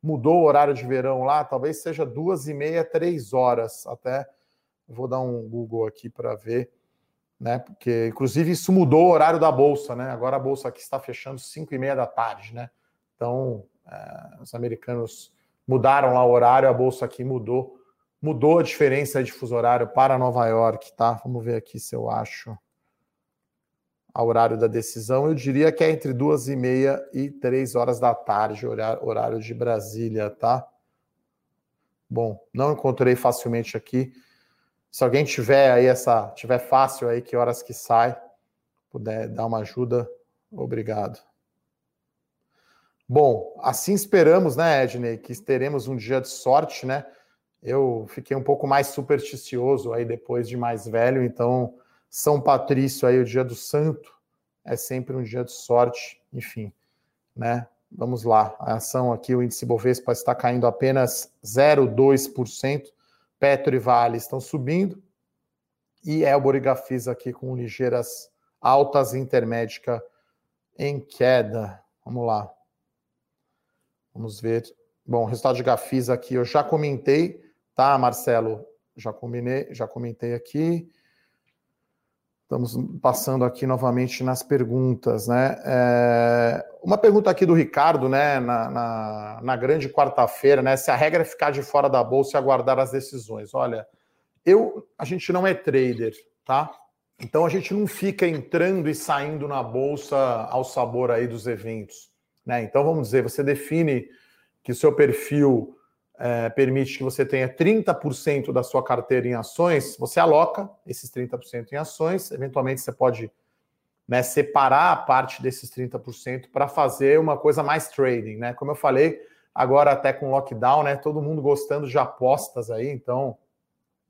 mudou o horário de verão lá, talvez seja duas e meia, três horas. Até vou dar um Google aqui para ver, né? Porque inclusive isso mudou o horário da bolsa, né? Agora a bolsa aqui está fechando cinco e meia da tarde, né? Então é, os americanos mudaram lá o horário, a bolsa aqui mudou, mudou a diferença de fuso horário para Nova York, tá? Vamos ver aqui se eu acho ao horário da decisão, eu diria que é entre duas e meia e três horas da tarde, horário de Brasília, tá? Bom, não encontrei facilmente aqui. Se alguém tiver aí essa, tiver fácil aí, que horas que sai, puder dar uma ajuda, obrigado. Bom, assim esperamos, né, Edney, que teremos um dia de sorte, né? Eu fiquei um pouco mais supersticioso aí depois de mais velho, então são Patrício aí, o dia do santo, é sempre um dia de sorte, enfim, né? Vamos lá, a ação aqui, o índice Bovespa está caindo apenas 0,2%, Petro e Vale estão subindo, e Elbor e Gafisa aqui com ligeiras altas intermédica em queda. Vamos lá. Vamos ver. Bom, resultado de Gafisa aqui eu já comentei, tá, Marcelo? Já combinei, já comentei aqui. Estamos passando aqui novamente nas perguntas, né? É, uma pergunta aqui do Ricardo, né? Na, na, na grande quarta-feira, né? Se a regra é ficar de fora da bolsa e aguardar as decisões. Olha, eu, a gente não é trader, tá? Então a gente não fica entrando e saindo na bolsa ao sabor aí dos eventos, né? Então vamos dizer, você define que o seu perfil é, permite que você tenha 30% da sua carteira em ações, você aloca esses 30% em ações, eventualmente você pode né, separar a parte desses 30% para fazer uma coisa mais trading, né? Como eu falei, agora até com lockdown, né? Todo mundo gostando de apostas aí, então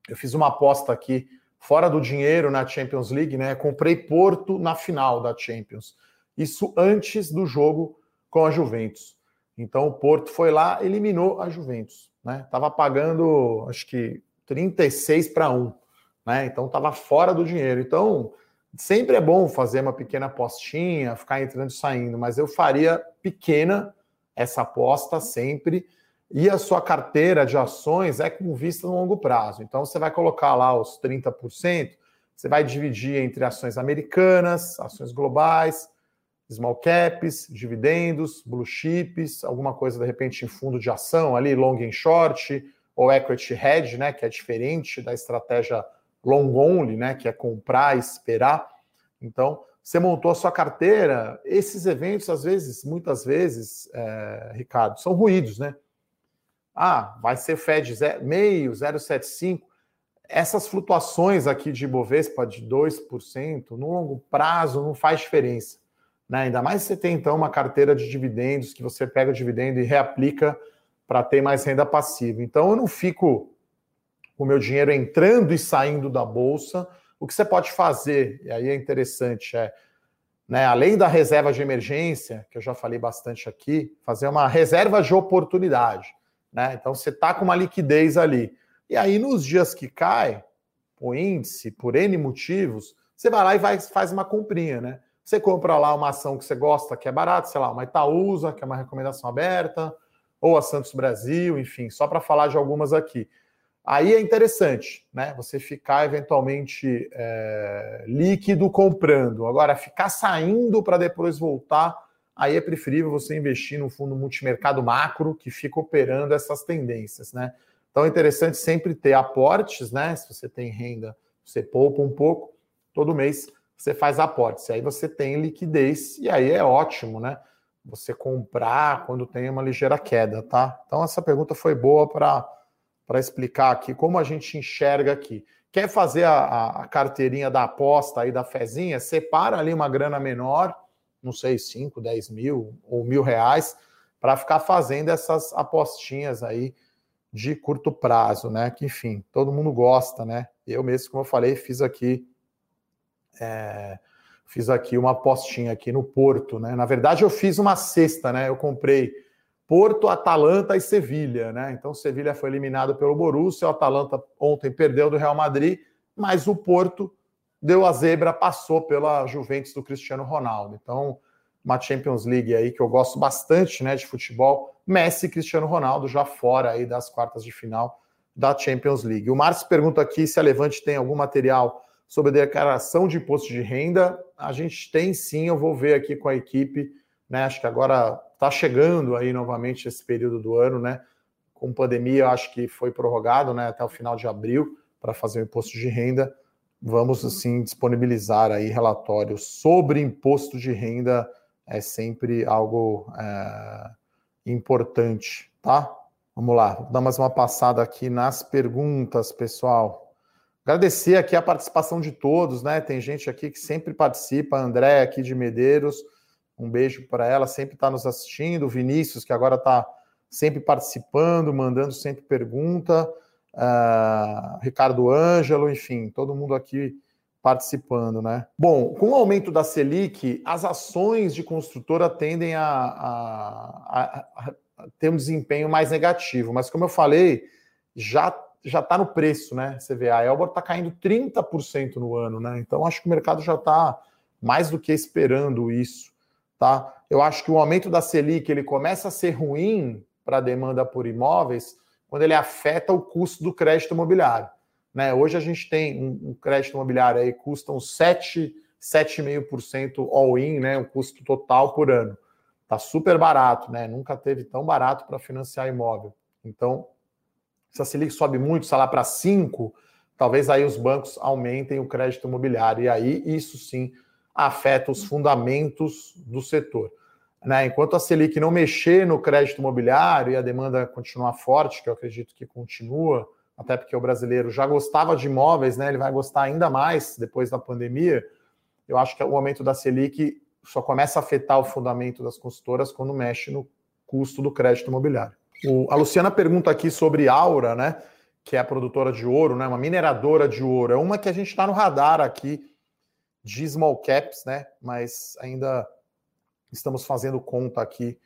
eu fiz uma aposta aqui fora do dinheiro na Champions League, né? Comprei Porto na final da Champions. Isso antes do jogo com a Juventus. Então o Porto foi lá, eliminou a Juventus, né? Tava pagando, acho que 36 para 1, né? Então tava fora do dinheiro. Então, sempre é bom fazer uma pequena apostinha, ficar entrando e saindo, mas eu faria pequena essa aposta sempre. E a sua carteira de ações é com vista no longo prazo. Então você vai colocar lá os 30%, você vai dividir entre ações americanas, ações globais, small caps, dividendos, blue chips, alguma coisa de repente em fundo de ação ali, long and short, ou equity hedge, né, que é diferente da estratégia long only, né, que é comprar esperar. Então, você montou a sua carteira, esses eventos, às vezes, muitas vezes, é, Ricardo, são ruídos, né? Ah, vai ser Fed meio, 0,75. Essas flutuações aqui de Bovespa de 2%, no longo prazo, não faz diferença. Né? Ainda mais se você tem, então, uma carteira de dividendos que você pega o dividendo e reaplica para ter mais renda passiva. Então, eu não fico com o meu dinheiro entrando e saindo da bolsa. O que você pode fazer, e aí é interessante, é, né, além da reserva de emergência, que eu já falei bastante aqui, fazer uma reserva de oportunidade. Né? Então, você está com uma liquidez ali. E aí, nos dias que cai o índice, por N motivos, você vai lá e vai, faz uma comprinha, né? Você compra lá uma ação que você gosta, que é barata, sei lá, uma Itaúsa, que é uma recomendação aberta, ou a Santos Brasil, enfim, só para falar de algumas aqui. Aí é interessante, né? Você ficar eventualmente é, líquido comprando. Agora, ficar saindo para depois voltar, aí é preferível você investir no fundo multimercado macro que fica operando essas tendências, né? Então é interessante sempre ter aportes, né? Se você tem renda, você poupa um pouco todo mês você faz aportes. Aí você tem liquidez e aí é ótimo, né? Você comprar quando tem uma ligeira queda, tá? Então essa pergunta foi boa para explicar aqui como a gente enxerga aqui. Quer fazer a, a, carteirinha da aposta aí da fezinha? Separa ali uma grana menor, não sei, 5, 10 mil ou mil reais, para ficar fazendo essas apostinhas aí de curto prazo, né? Que enfim, todo mundo gosta, né? Eu mesmo, como eu falei, fiz aqui é, fiz aqui uma apostinha aqui no Porto, né? Na verdade, eu fiz uma cesta, né? Eu comprei Porto, Atalanta e Sevilha, né? Então, Sevilha foi eliminado pelo Borussia, o Atalanta ontem perdeu do Real Madrid, mas o Porto deu a zebra, passou pela Juventus do Cristiano Ronaldo. Então, uma Champions League aí que eu gosto bastante, né, de futebol, Messi e Cristiano Ronaldo já fora aí das quartas de final da Champions League. O Márcio pergunta aqui se a Levante tem algum material sobre a declaração de imposto de renda. A gente tem sim, eu vou ver aqui com a equipe, né? Acho que agora está chegando aí novamente esse período do ano, né? Com pandemia, acho que foi prorrogado né, até o final de abril para fazer o imposto de renda. Vamos assim disponibilizar aí relatórios sobre imposto de renda, é sempre algo é, importante, tá? Vamos lá, vou dar mais uma passada aqui nas perguntas, pessoal. Agradecer aqui a participação de todos, né? Tem gente aqui que sempre participa, a André aqui de Medeiros, um beijo para ela, sempre está nos assistindo, o Vinícius, que agora está sempre participando, mandando sempre pergunta, uh, Ricardo Ângelo, enfim, todo mundo aqui participando, né? Bom, com o aumento da Selic, as ações de construtora tendem a, a, a, a ter um desempenho mais negativo, mas como eu falei, já já está no preço, né? Você vê, a Elbor está caindo 30% no ano, né? Então acho que o mercado já está mais do que esperando isso, tá? Eu acho que o aumento da Selic ele começa a ser ruim para a demanda por imóveis quando ele afeta o custo do crédito imobiliário. Né? Hoje a gente tem um, um crédito imobiliário aí, custa uns 7, 7,5% all-in, né? o custo total por ano. Tá super barato, né? Nunca teve tão barato para financiar imóvel. Então, se a Selic sobe muito, sei lá, para 5, talvez aí os bancos aumentem o crédito imobiliário. E aí, isso sim afeta os fundamentos do setor. Né? Enquanto a Selic não mexer no crédito imobiliário e a demanda continuar forte, que eu acredito que continua, até porque o brasileiro já gostava de imóveis, né? ele vai gostar ainda mais depois da pandemia. Eu acho que o aumento da Selic só começa a afetar o fundamento das consultoras quando mexe no custo do crédito imobiliário. O, a Luciana pergunta aqui sobre Aura, né? Que é a produtora de ouro, né? Uma mineradora de ouro. É uma que a gente está no radar aqui de small caps, né? Mas ainda estamos fazendo conta aqui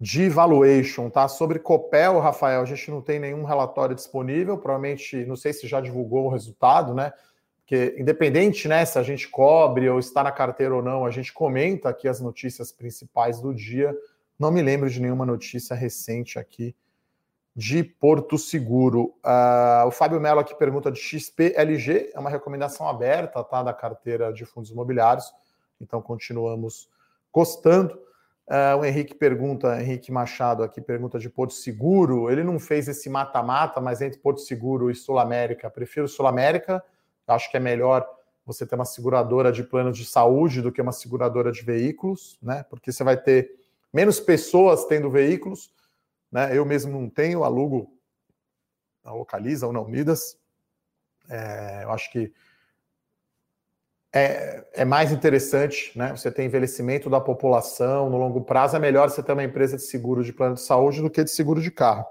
de valuation, tá? Sobre Copel, Rafael, a gente não tem nenhum relatório disponível, provavelmente, não sei se já divulgou o resultado, né? Porque independente, né, se a gente cobre ou está na carteira ou não, a gente comenta aqui as notícias principais do dia. Não me lembro de nenhuma notícia recente aqui de Porto Seguro. Uh, o Fábio Mello aqui pergunta de XPLG, é uma recomendação aberta tá, da carteira de fundos imobiliários, então continuamos gostando. Uh, o Henrique pergunta, Henrique Machado aqui pergunta de Porto Seguro. Ele não fez esse mata-mata, mas entre Porto Seguro e Sul América, prefiro Sul América. Acho que é melhor você ter uma seguradora de plano de saúde do que uma seguradora de veículos, né? Porque você vai ter menos pessoas tendo veículos né? Eu mesmo não tenho, alugo na Localiza ou na Unidas. É, eu acho que é, é, mais interessante, né? Você tem envelhecimento da população no longo prazo, é melhor você ter uma empresa de seguro de plano de saúde do que de seguro de carro.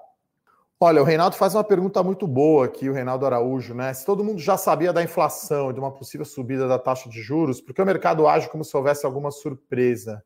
Olha, o Reinaldo faz uma pergunta muito boa aqui, o Reinaldo Araújo, né? Se todo mundo já sabia da inflação e de uma possível subida da taxa de juros, por que o mercado age como se houvesse alguma surpresa?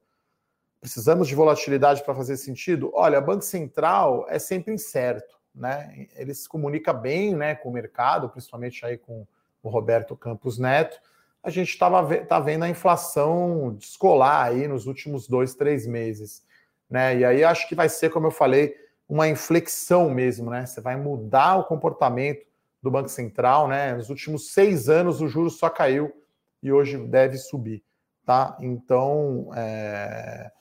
Precisamos de volatilidade para fazer sentido? Olha, Banco Central é sempre incerto, né? Ele se comunica bem né, com o mercado, principalmente aí com o Roberto Campos Neto. A gente estava tá vendo a inflação descolar aí nos últimos dois, três meses. Né? E aí acho que vai ser, como eu falei, uma inflexão mesmo, né? Você vai mudar o comportamento do Banco Central, né? Nos últimos seis anos o juro só caiu e hoje deve subir, tá? Então, é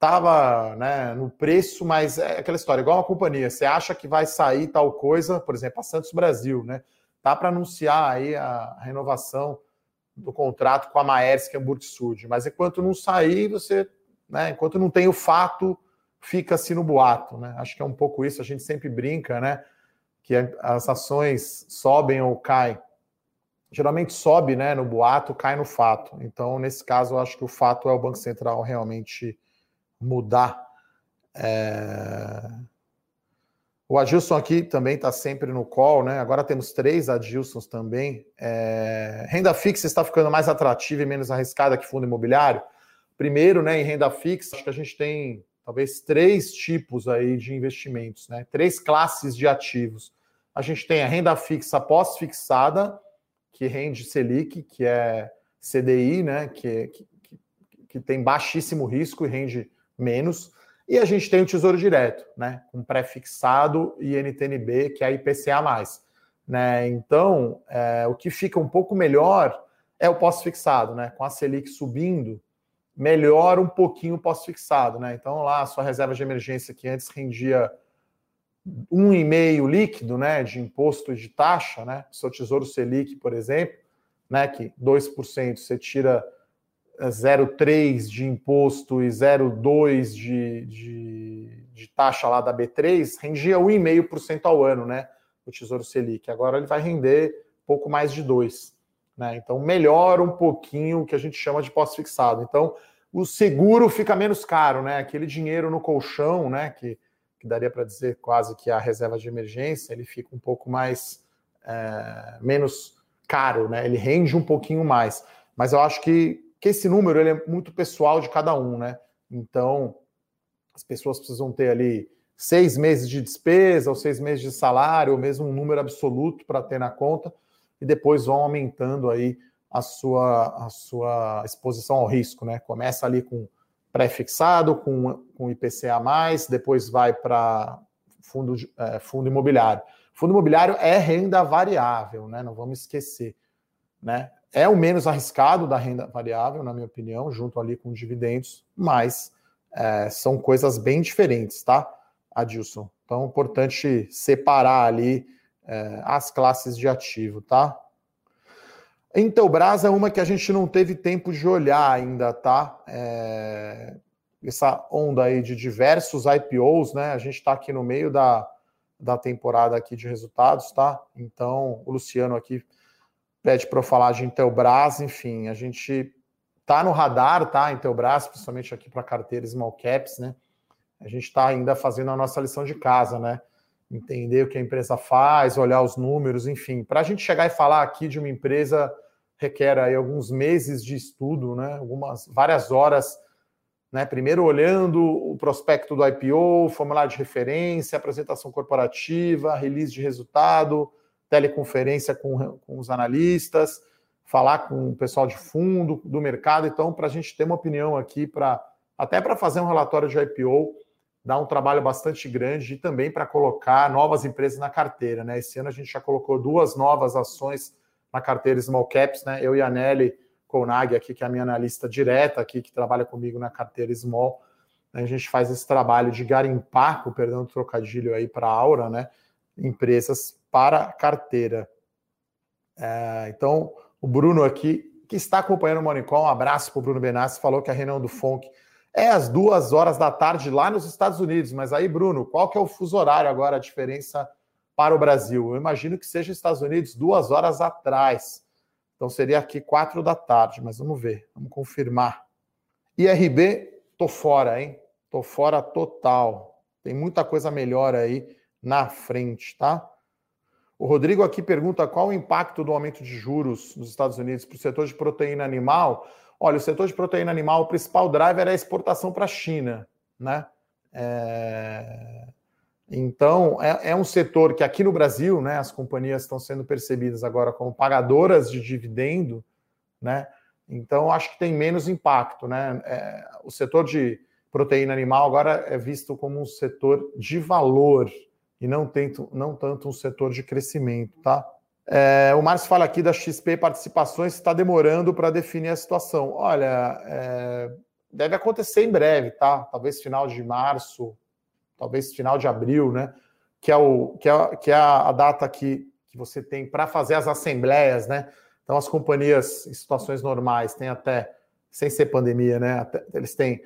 estava né, no preço, mas é aquela história, igual uma companhia, você acha que vai sair tal coisa, por exemplo, a Santos Brasil, né? Tá para anunciar aí a renovação do contrato com a Maersk Hamburg Sud, mas enquanto não sair, você, né, enquanto não tem o fato, fica-se no boato, né? Acho que é um pouco isso, a gente sempre brinca, né? Que as ações sobem ou caem. Geralmente sobe, né, no boato, cai no fato. Então, nesse caso, eu acho que o fato é o Banco Central realmente mudar. É... O Adilson aqui também está sempre no call, né? Agora temos três Adilsons também. É... Renda fixa está ficando mais atrativa e menos arriscada que fundo imobiliário. Primeiro, né, em renda fixa, acho que a gente tem talvez três tipos aí de investimentos, né? Três classes de ativos. A gente tem a renda fixa pós-fixada, que rende Selic, que é CDI, né? Que, que, que tem baixíssimo risco e rende menos. E a gente tem o Tesouro Direto, né? Com pré-fixado e NTNB, que é IPCA. Né? Então, é, o que fica um pouco melhor é o pós-fixado, né? Com a Selic subindo, melhora um pouquinho o pós-fixado, né? Então, lá a sua reserva de emergência, que antes rendia 1,5 líquido, né? De imposto de taxa, né? Seu Tesouro Selic, por exemplo, né? Que 2% você tira 0,3 de imposto e 0,2 de, de, de, taxa lá da B3, rendia 1,5% ao ano, né? O Tesouro Selic. Agora ele vai render pouco mais de 2%. Né? Então melhora um pouquinho o que a gente chama de pós-fixado. Então o seguro fica menos caro, né? Aquele dinheiro no colchão, né? Que, que daria para dizer quase que a reserva de emergência, ele fica um pouco mais é, menos caro, né? Ele rende um pouquinho mais. Mas eu acho que que esse número ele é muito pessoal de cada um, né? Então, as pessoas precisam ter ali seis meses de despesa, ou seis meses de salário, ou mesmo um número absoluto para ter na conta, e depois vão aumentando aí a sua, a sua exposição ao risco, né? Começa ali com pré-fixado, com, com IPCA, depois vai para fundo, é, fundo imobiliário. Fundo imobiliário é renda variável, né? Não vamos esquecer, né? É o menos arriscado da renda variável, na minha opinião, junto ali com dividendos, mas é, são coisas bem diferentes, tá, Adilson? Então, é importante separar ali é, as classes de ativo, tá? Intelbras é uma que a gente não teve tempo de olhar ainda, tá? É, essa onda aí de diversos IPOs, né? A gente está aqui no meio da, da temporada aqui de resultados, tá? Então, o Luciano aqui pede para eu falar de Intelbras, enfim, a gente tá no radar, tá? Intelbras, principalmente aqui para carteira small caps, né? A gente está ainda fazendo a nossa lição de casa, né? Entender o que a empresa faz, olhar os números, enfim. Para a gente chegar e falar aqui de uma empresa requer aí alguns meses de estudo, né? Algumas várias horas, né? Primeiro olhando o prospecto do IPO, formulário de referência, apresentação corporativa, release de resultado, teleconferência com, com os analistas, falar com o pessoal de fundo do mercado. Então, para a gente ter uma opinião aqui, para até para fazer um relatório de IPO, dá um trabalho bastante grande e também para colocar novas empresas na carteira. Né? Esse ano a gente já colocou duas novas ações na carteira Small Caps, né? Eu e a Nelly Konag aqui, que é a minha analista direta aqui, que trabalha comigo na carteira Small. A gente faz esse trabalho de garimpar, com perdão do trocadilho aí para a Aura, né? Empresas para carteira. É, então, o Bruno aqui, que está acompanhando o Monicol, um abraço para o Bruno Benassi, falou que a reunião do FONC é às duas horas da tarde lá nos Estados Unidos. Mas aí, Bruno, qual que é o fuso horário agora, a diferença para o Brasil? Eu imagino que seja Estados Unidos duas horas atrás. Então seria aqui quatro da tarde, mas vamos ver, vamos confirmar. IRB, tô fora, hein? Tô fora total. Tem muita coisa melhor aí na frente, tá? O Rodrigo aqui pergunta qual o impacto do aumento de juros nos Estados Unidos para o setor de proteína animal. Olha, o setor de proteína animal, o principal driver é a exportação para a China, né? É... Então, é, é, um setor que aqui no Brasil, né, as companhias estão sendo percebidas agora como pagadoras de dividendo, né? Então, acho que tem menos impacto, né? É, o setor de proteína animal agora é visto como um setor de valor, e não, tento, não tanto um setor de crescimento, tá? É, o Márcio fala aqui da XP Participações, está demorando para definir a situação. Olha, é, deve acontecer em breve, tá? Talvez final de março, talvez final de abril, né? Que é, o, que é, que é a data que, que você tem para fazer as assembleias, né? Então, as companhias em situações normais têm até, sem ser pandemia, né? Até, eles têm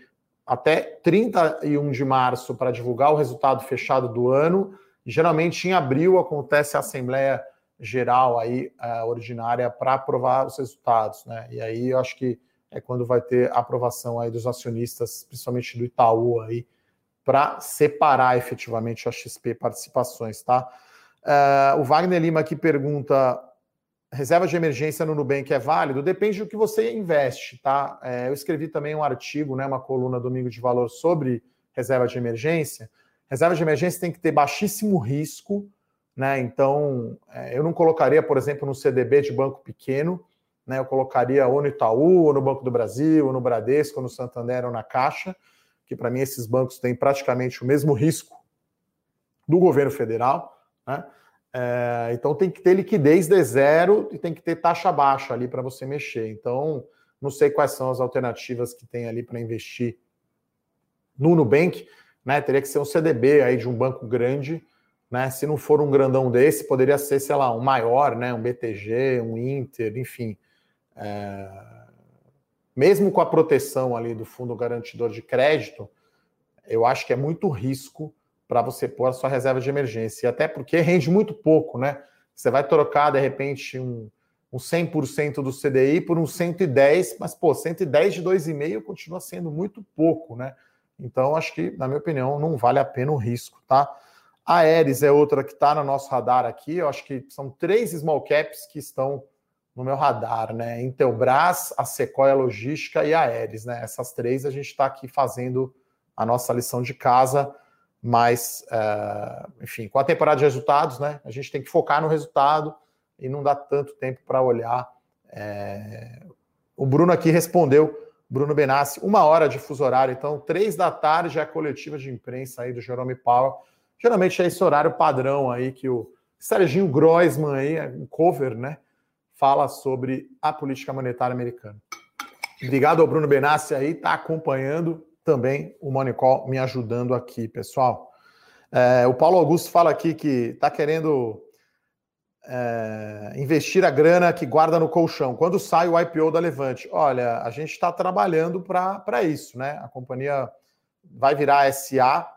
até 31 de março para divulgar o resultado fechado do ano geralmente em abril acontece a Assembleia Geral aí, uh, ordinária para aprovar os resultados, né? E aí eu acho que é quando vai ter a aprovação aí dos acionistas, principalmente do Itaú aí, para separar efetivamente as XP participações, tá? Uh, o Wagner Lima aqui pergunta: reserva de emergência no Nubank é válido? Depende do que você investe, tá? É, eu escrevi também um artigo, né, uma coluna Domingo de Valor sobre reserva de emergência. Reserva de emergência tem que ter baixíssimo risco, né? Então, é, eu não colocaria, por exemplo, no CDB de banco pequeno, né? Eu colocaria ou no Itaú, ou no Banco do Brasil, ou no Bradesco, ou no Santander, ou na Caixa, que para mim esses bancos têm praticamente o mesmo risco do governo federal, né? É, então tem que ter liquidez de zero e tem que ter taxa baixa ali para você mexer. Então, não sei quais são as alternativas que tem ali para investir no Nubank né? Teria que ser um CDB aí de um banco grande, né? Se não for um grandão desse, poderia ser, sei lá, um maior, né? Um BTG, um Inter, enfim. É... Mesmo com a proteção ali do fundo garantidor de crédito, eu acho que é muito risco para você pôr a sua reserva de emergência. E até porque rende muito pouco, né? Você vai trocar, de repente, um, um 100% do CDI por um 110, mas, pô, 110 de 2,5 continua sendo muito pouco, né? Então, acho que, na minha opinião, não vale a pena o risco, tá? A Aeres é outra que está no nosso radar aqui. Eu acho que são três small caps que estão no meu radar, né? Intelbras, a Sequoia Logística e a Aeres, né? Essas três a gente está aqui fazendo a nossa lição de casa, mas, é, enfim, com a temporada de resultados, né? A gente tem que focar no resultado e não dá tanto tempo para olhar. É... O Bruno aqui respondeu Bruno Benassi, uma hora de fuso horário, então, três da tarde é a coletiva de imprensa aí do Jerome Powell. Geralmente é esse horário padrão aí que o Serginho Groisman aí, um cover, né? Fala sobre a política monetária americana. Obrigado ao Bruno Benassi aí, tá acompanhando também o Monicol me ajudando aqui, pessoal. É, o Paulo Augusto fala aqui que está querendo é, investir a grana que guarda no colchão. Quando sai o IPO da Levante? Olha, a gente está trabalhando para isso, né? A companhia vai virar SA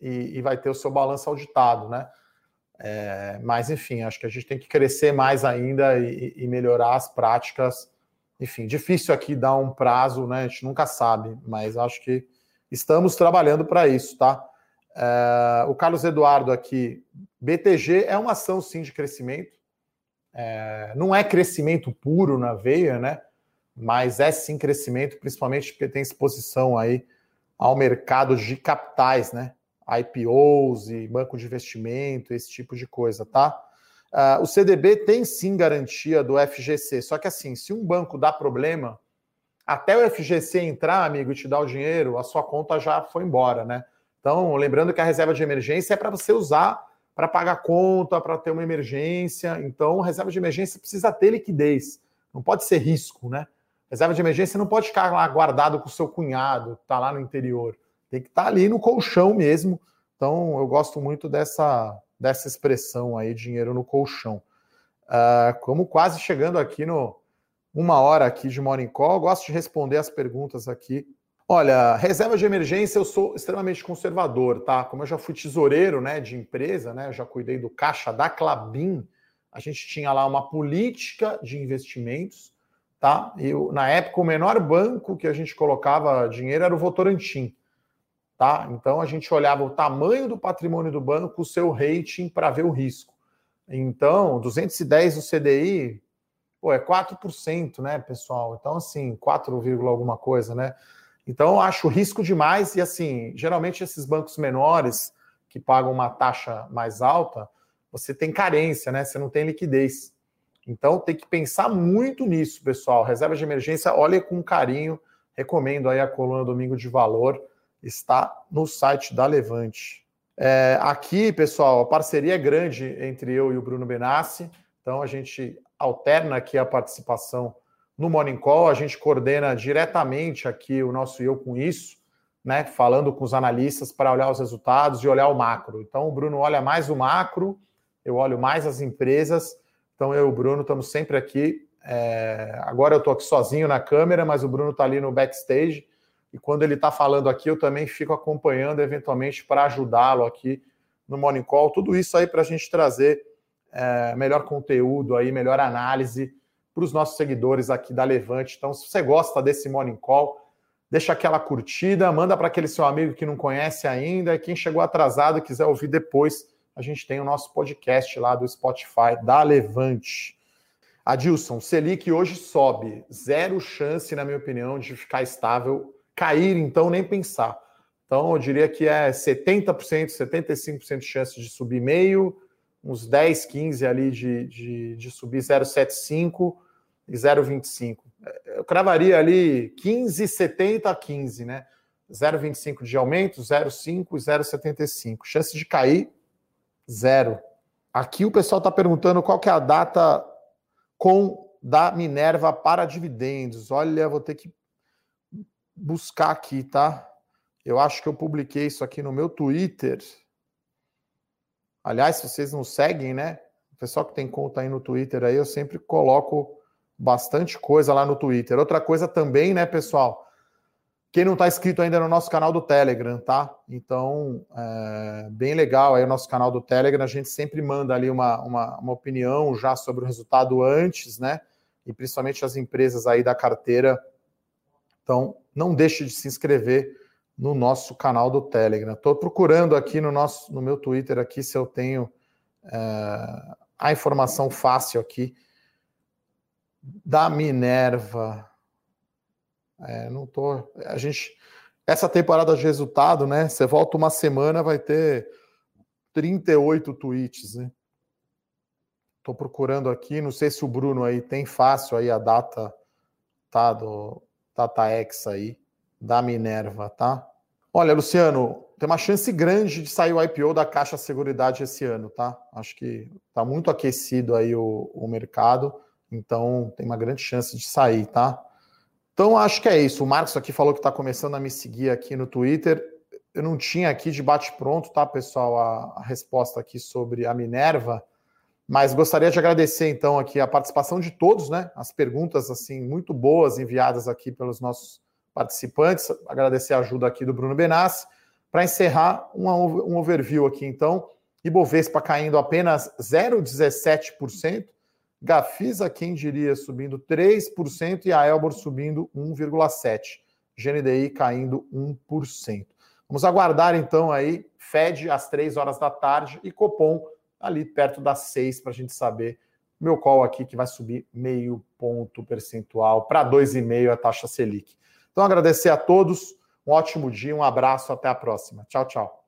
e, e vai ter o seu balanço auditado, né? É, mas, enfim, acho que a gente tem que crescer mais ainda e, e, melhorar as práticas. Enfim, difícil aqui dar um prazo, né? A gente nunca sabe, mas acho que estamos trabalhando para isso, tá? É, o Carlos Eduardo aqui, BTG é uma ação sim de crescimento. É, não é crescimento puro na veia, né? Mas é sim crescimento, principalmente porque tem exposição aí ao mercado de capitais, né? IPOs e banco de investimento, esse tipo de coisa, tá? Uh, o CDB tem sim garantia do FGC, só que assim, se um banco dá problema, até o FGC entrar, amigo, e te dar o dinheiro, a sua conta já foi embora, né? Então, lembrando que a reserva de emergência é para você usar para pagar conta, para ter uma emergência. Então, reserva de emergência precisa ter liquidez, não pode ser risco, né? Reserva de emergência não pode ficar lá guardado com o seu cunhado, tá lá no interior. Tem que estar tá ali no colchão mesmo. Então, eu gosto muito dessa, dessa expressão aí, dinheiro no colchão. Uh, como quase chegando aqui no uma hora aqui de Morning Call, gosto de responder as perguntas aqui. Olha, reserva de emergência eu sou extremamente conservador, tá? Como eu já fui tesoureiro, né, de empresa, né, já cuidei do caixa da Clabin, a gente tinha lá uma política de investimentos, tá? E na época o menor banco que a gente colocava dinheiro era o Votorantim. Tá? Então a gente olhava o tamanho do patrimônio do banco, o seu rating para ver o risco. Então, 210 do CDI, pô, é 4%, né, pessoal? Então, assim, 4, alguma coisa, né? Então, eu acho risco demais e, assim, geralmente esses bancos menores que pagam uma taxa mais alta, você tem carência, né? Você não tem liquidez. Então, tem que pensar muito nisso, pessoal. Reserva de emergência, olhe com carinho. Recomendo aí a coluna Domingo de Valor está no site da Levante. É, aqui, pessoal, a parceria é grande entre eu e o Bruno Benassi, então a gente alterna aqui a participação no Morning Call, a gente coordena diretamente aqui o nosso Eu com Isso, né, falando com os analistas para olhar os resultados e olhar o macro. Então o Bruno olha mais o macro, eu olho mais as empresas, então eu e o Bruno estamos sempre aqui. É, agora eu estou aqui sozinho na câmera, mas o Bruno está ali no backstage e quando ele está falando aqui, eu também fico acompanhando, eventualmente, para ajudá-lo aqui no Morning Call. Tudo isso aí para a gente trazer é, melhor conteúdo aí, melhor análise para os nossos seguidores aqui da Levante. Então, se você gosta desse Morning Call, deixa aquela curtida, manda para aquele seu amigo que não conhece ainda. E quem chegou atrasado e quiser ouvir depois, a gente tem o nosso podcast lá do Spotify da Levante. Adilson, Selic hoje sobe. Zero chance, na minha opinião, de ficar estável cair, então, nem pensar. Então, eu diria que é 70%, 75% de chance de subir meio, uns 10, 15 ali de, de, de subir 0,75 e 0,25. Eu cravaria ali 15, 70 a 15, né? 0,25 de aumento, 0,5 e 0,75. Chance de cair, zero. Aqui o pessoal está perguntando qual que é a data com da Minerva para dividendos. Olha, vou ter que buscar aqui, tá? Eu acho que eu publiquei isso aqui no meu Twitter. Aliás, se vocês não seguem, né? O pessoal que tem conta aí no Twitter aí, eu sempre coloco bastante coisa lá no Twitter. Outra coisa também, né, pessoal? Quem não está inscrito ainda no nosso canal do Telegram, tá? Então, é bem legal aí o nosso canal do Telegram. A gente sempre manda ali uma, uma, uma opinião já sobre o resultado antes, né? E principalmente as empresas aí da carteira então, não deixe de se inscrever no nosso canal do Telegram. Estou procurando aqui no nosso, no meu Twitter aqui se eu tenho é, a informação fácil aqui da Minerva. É, não tô. A gente essa temporada de resultado, né? Você volta uma semana, vai ter 38 tweets, né? Estou procurando aqui, não sei se o Bruno aí tem fácil aí a data tá do TataX aí, da Minerva, tá? Olha, Luciano, tem uma chance grande de sair o IPO da Caixa Seguridade esse ano, tá? Acho que está muito aquecido aí o, o mercado, então tem uma grande chance de sair, tá? Então acho que é isso. O Marcos aqui falou que está começando a me seguir aqui no Twitter. Eu não tinha aqui de bate pronto, tá, pessoal, a, a resposta aqui sobre a Minerva. Mas gostaria de agradecer então aqui a participação de todos, né? As perguntas assim muito boas enviadas aqui pelos nossos participantes. Agradecer a ajuda aqui do Bruno Benassi. Para encerrar, um, overview aqui então. Ibovespa caindo apenas 0,17%. Gafisa, quem diria, subindo 3% e a Elbor subindo 1,7%. GNDI caindo 1%. Vamos aguardar então aí Fed às 3 horas da tarde e Copom ali perto das 6 para a gente saber meu call aqui que vai subir meio ponto percentual para 2,5 a taxa Selic. Então agradecer a todos, um ótimo dia, um abraço, até a próxima. Tchau, tchau.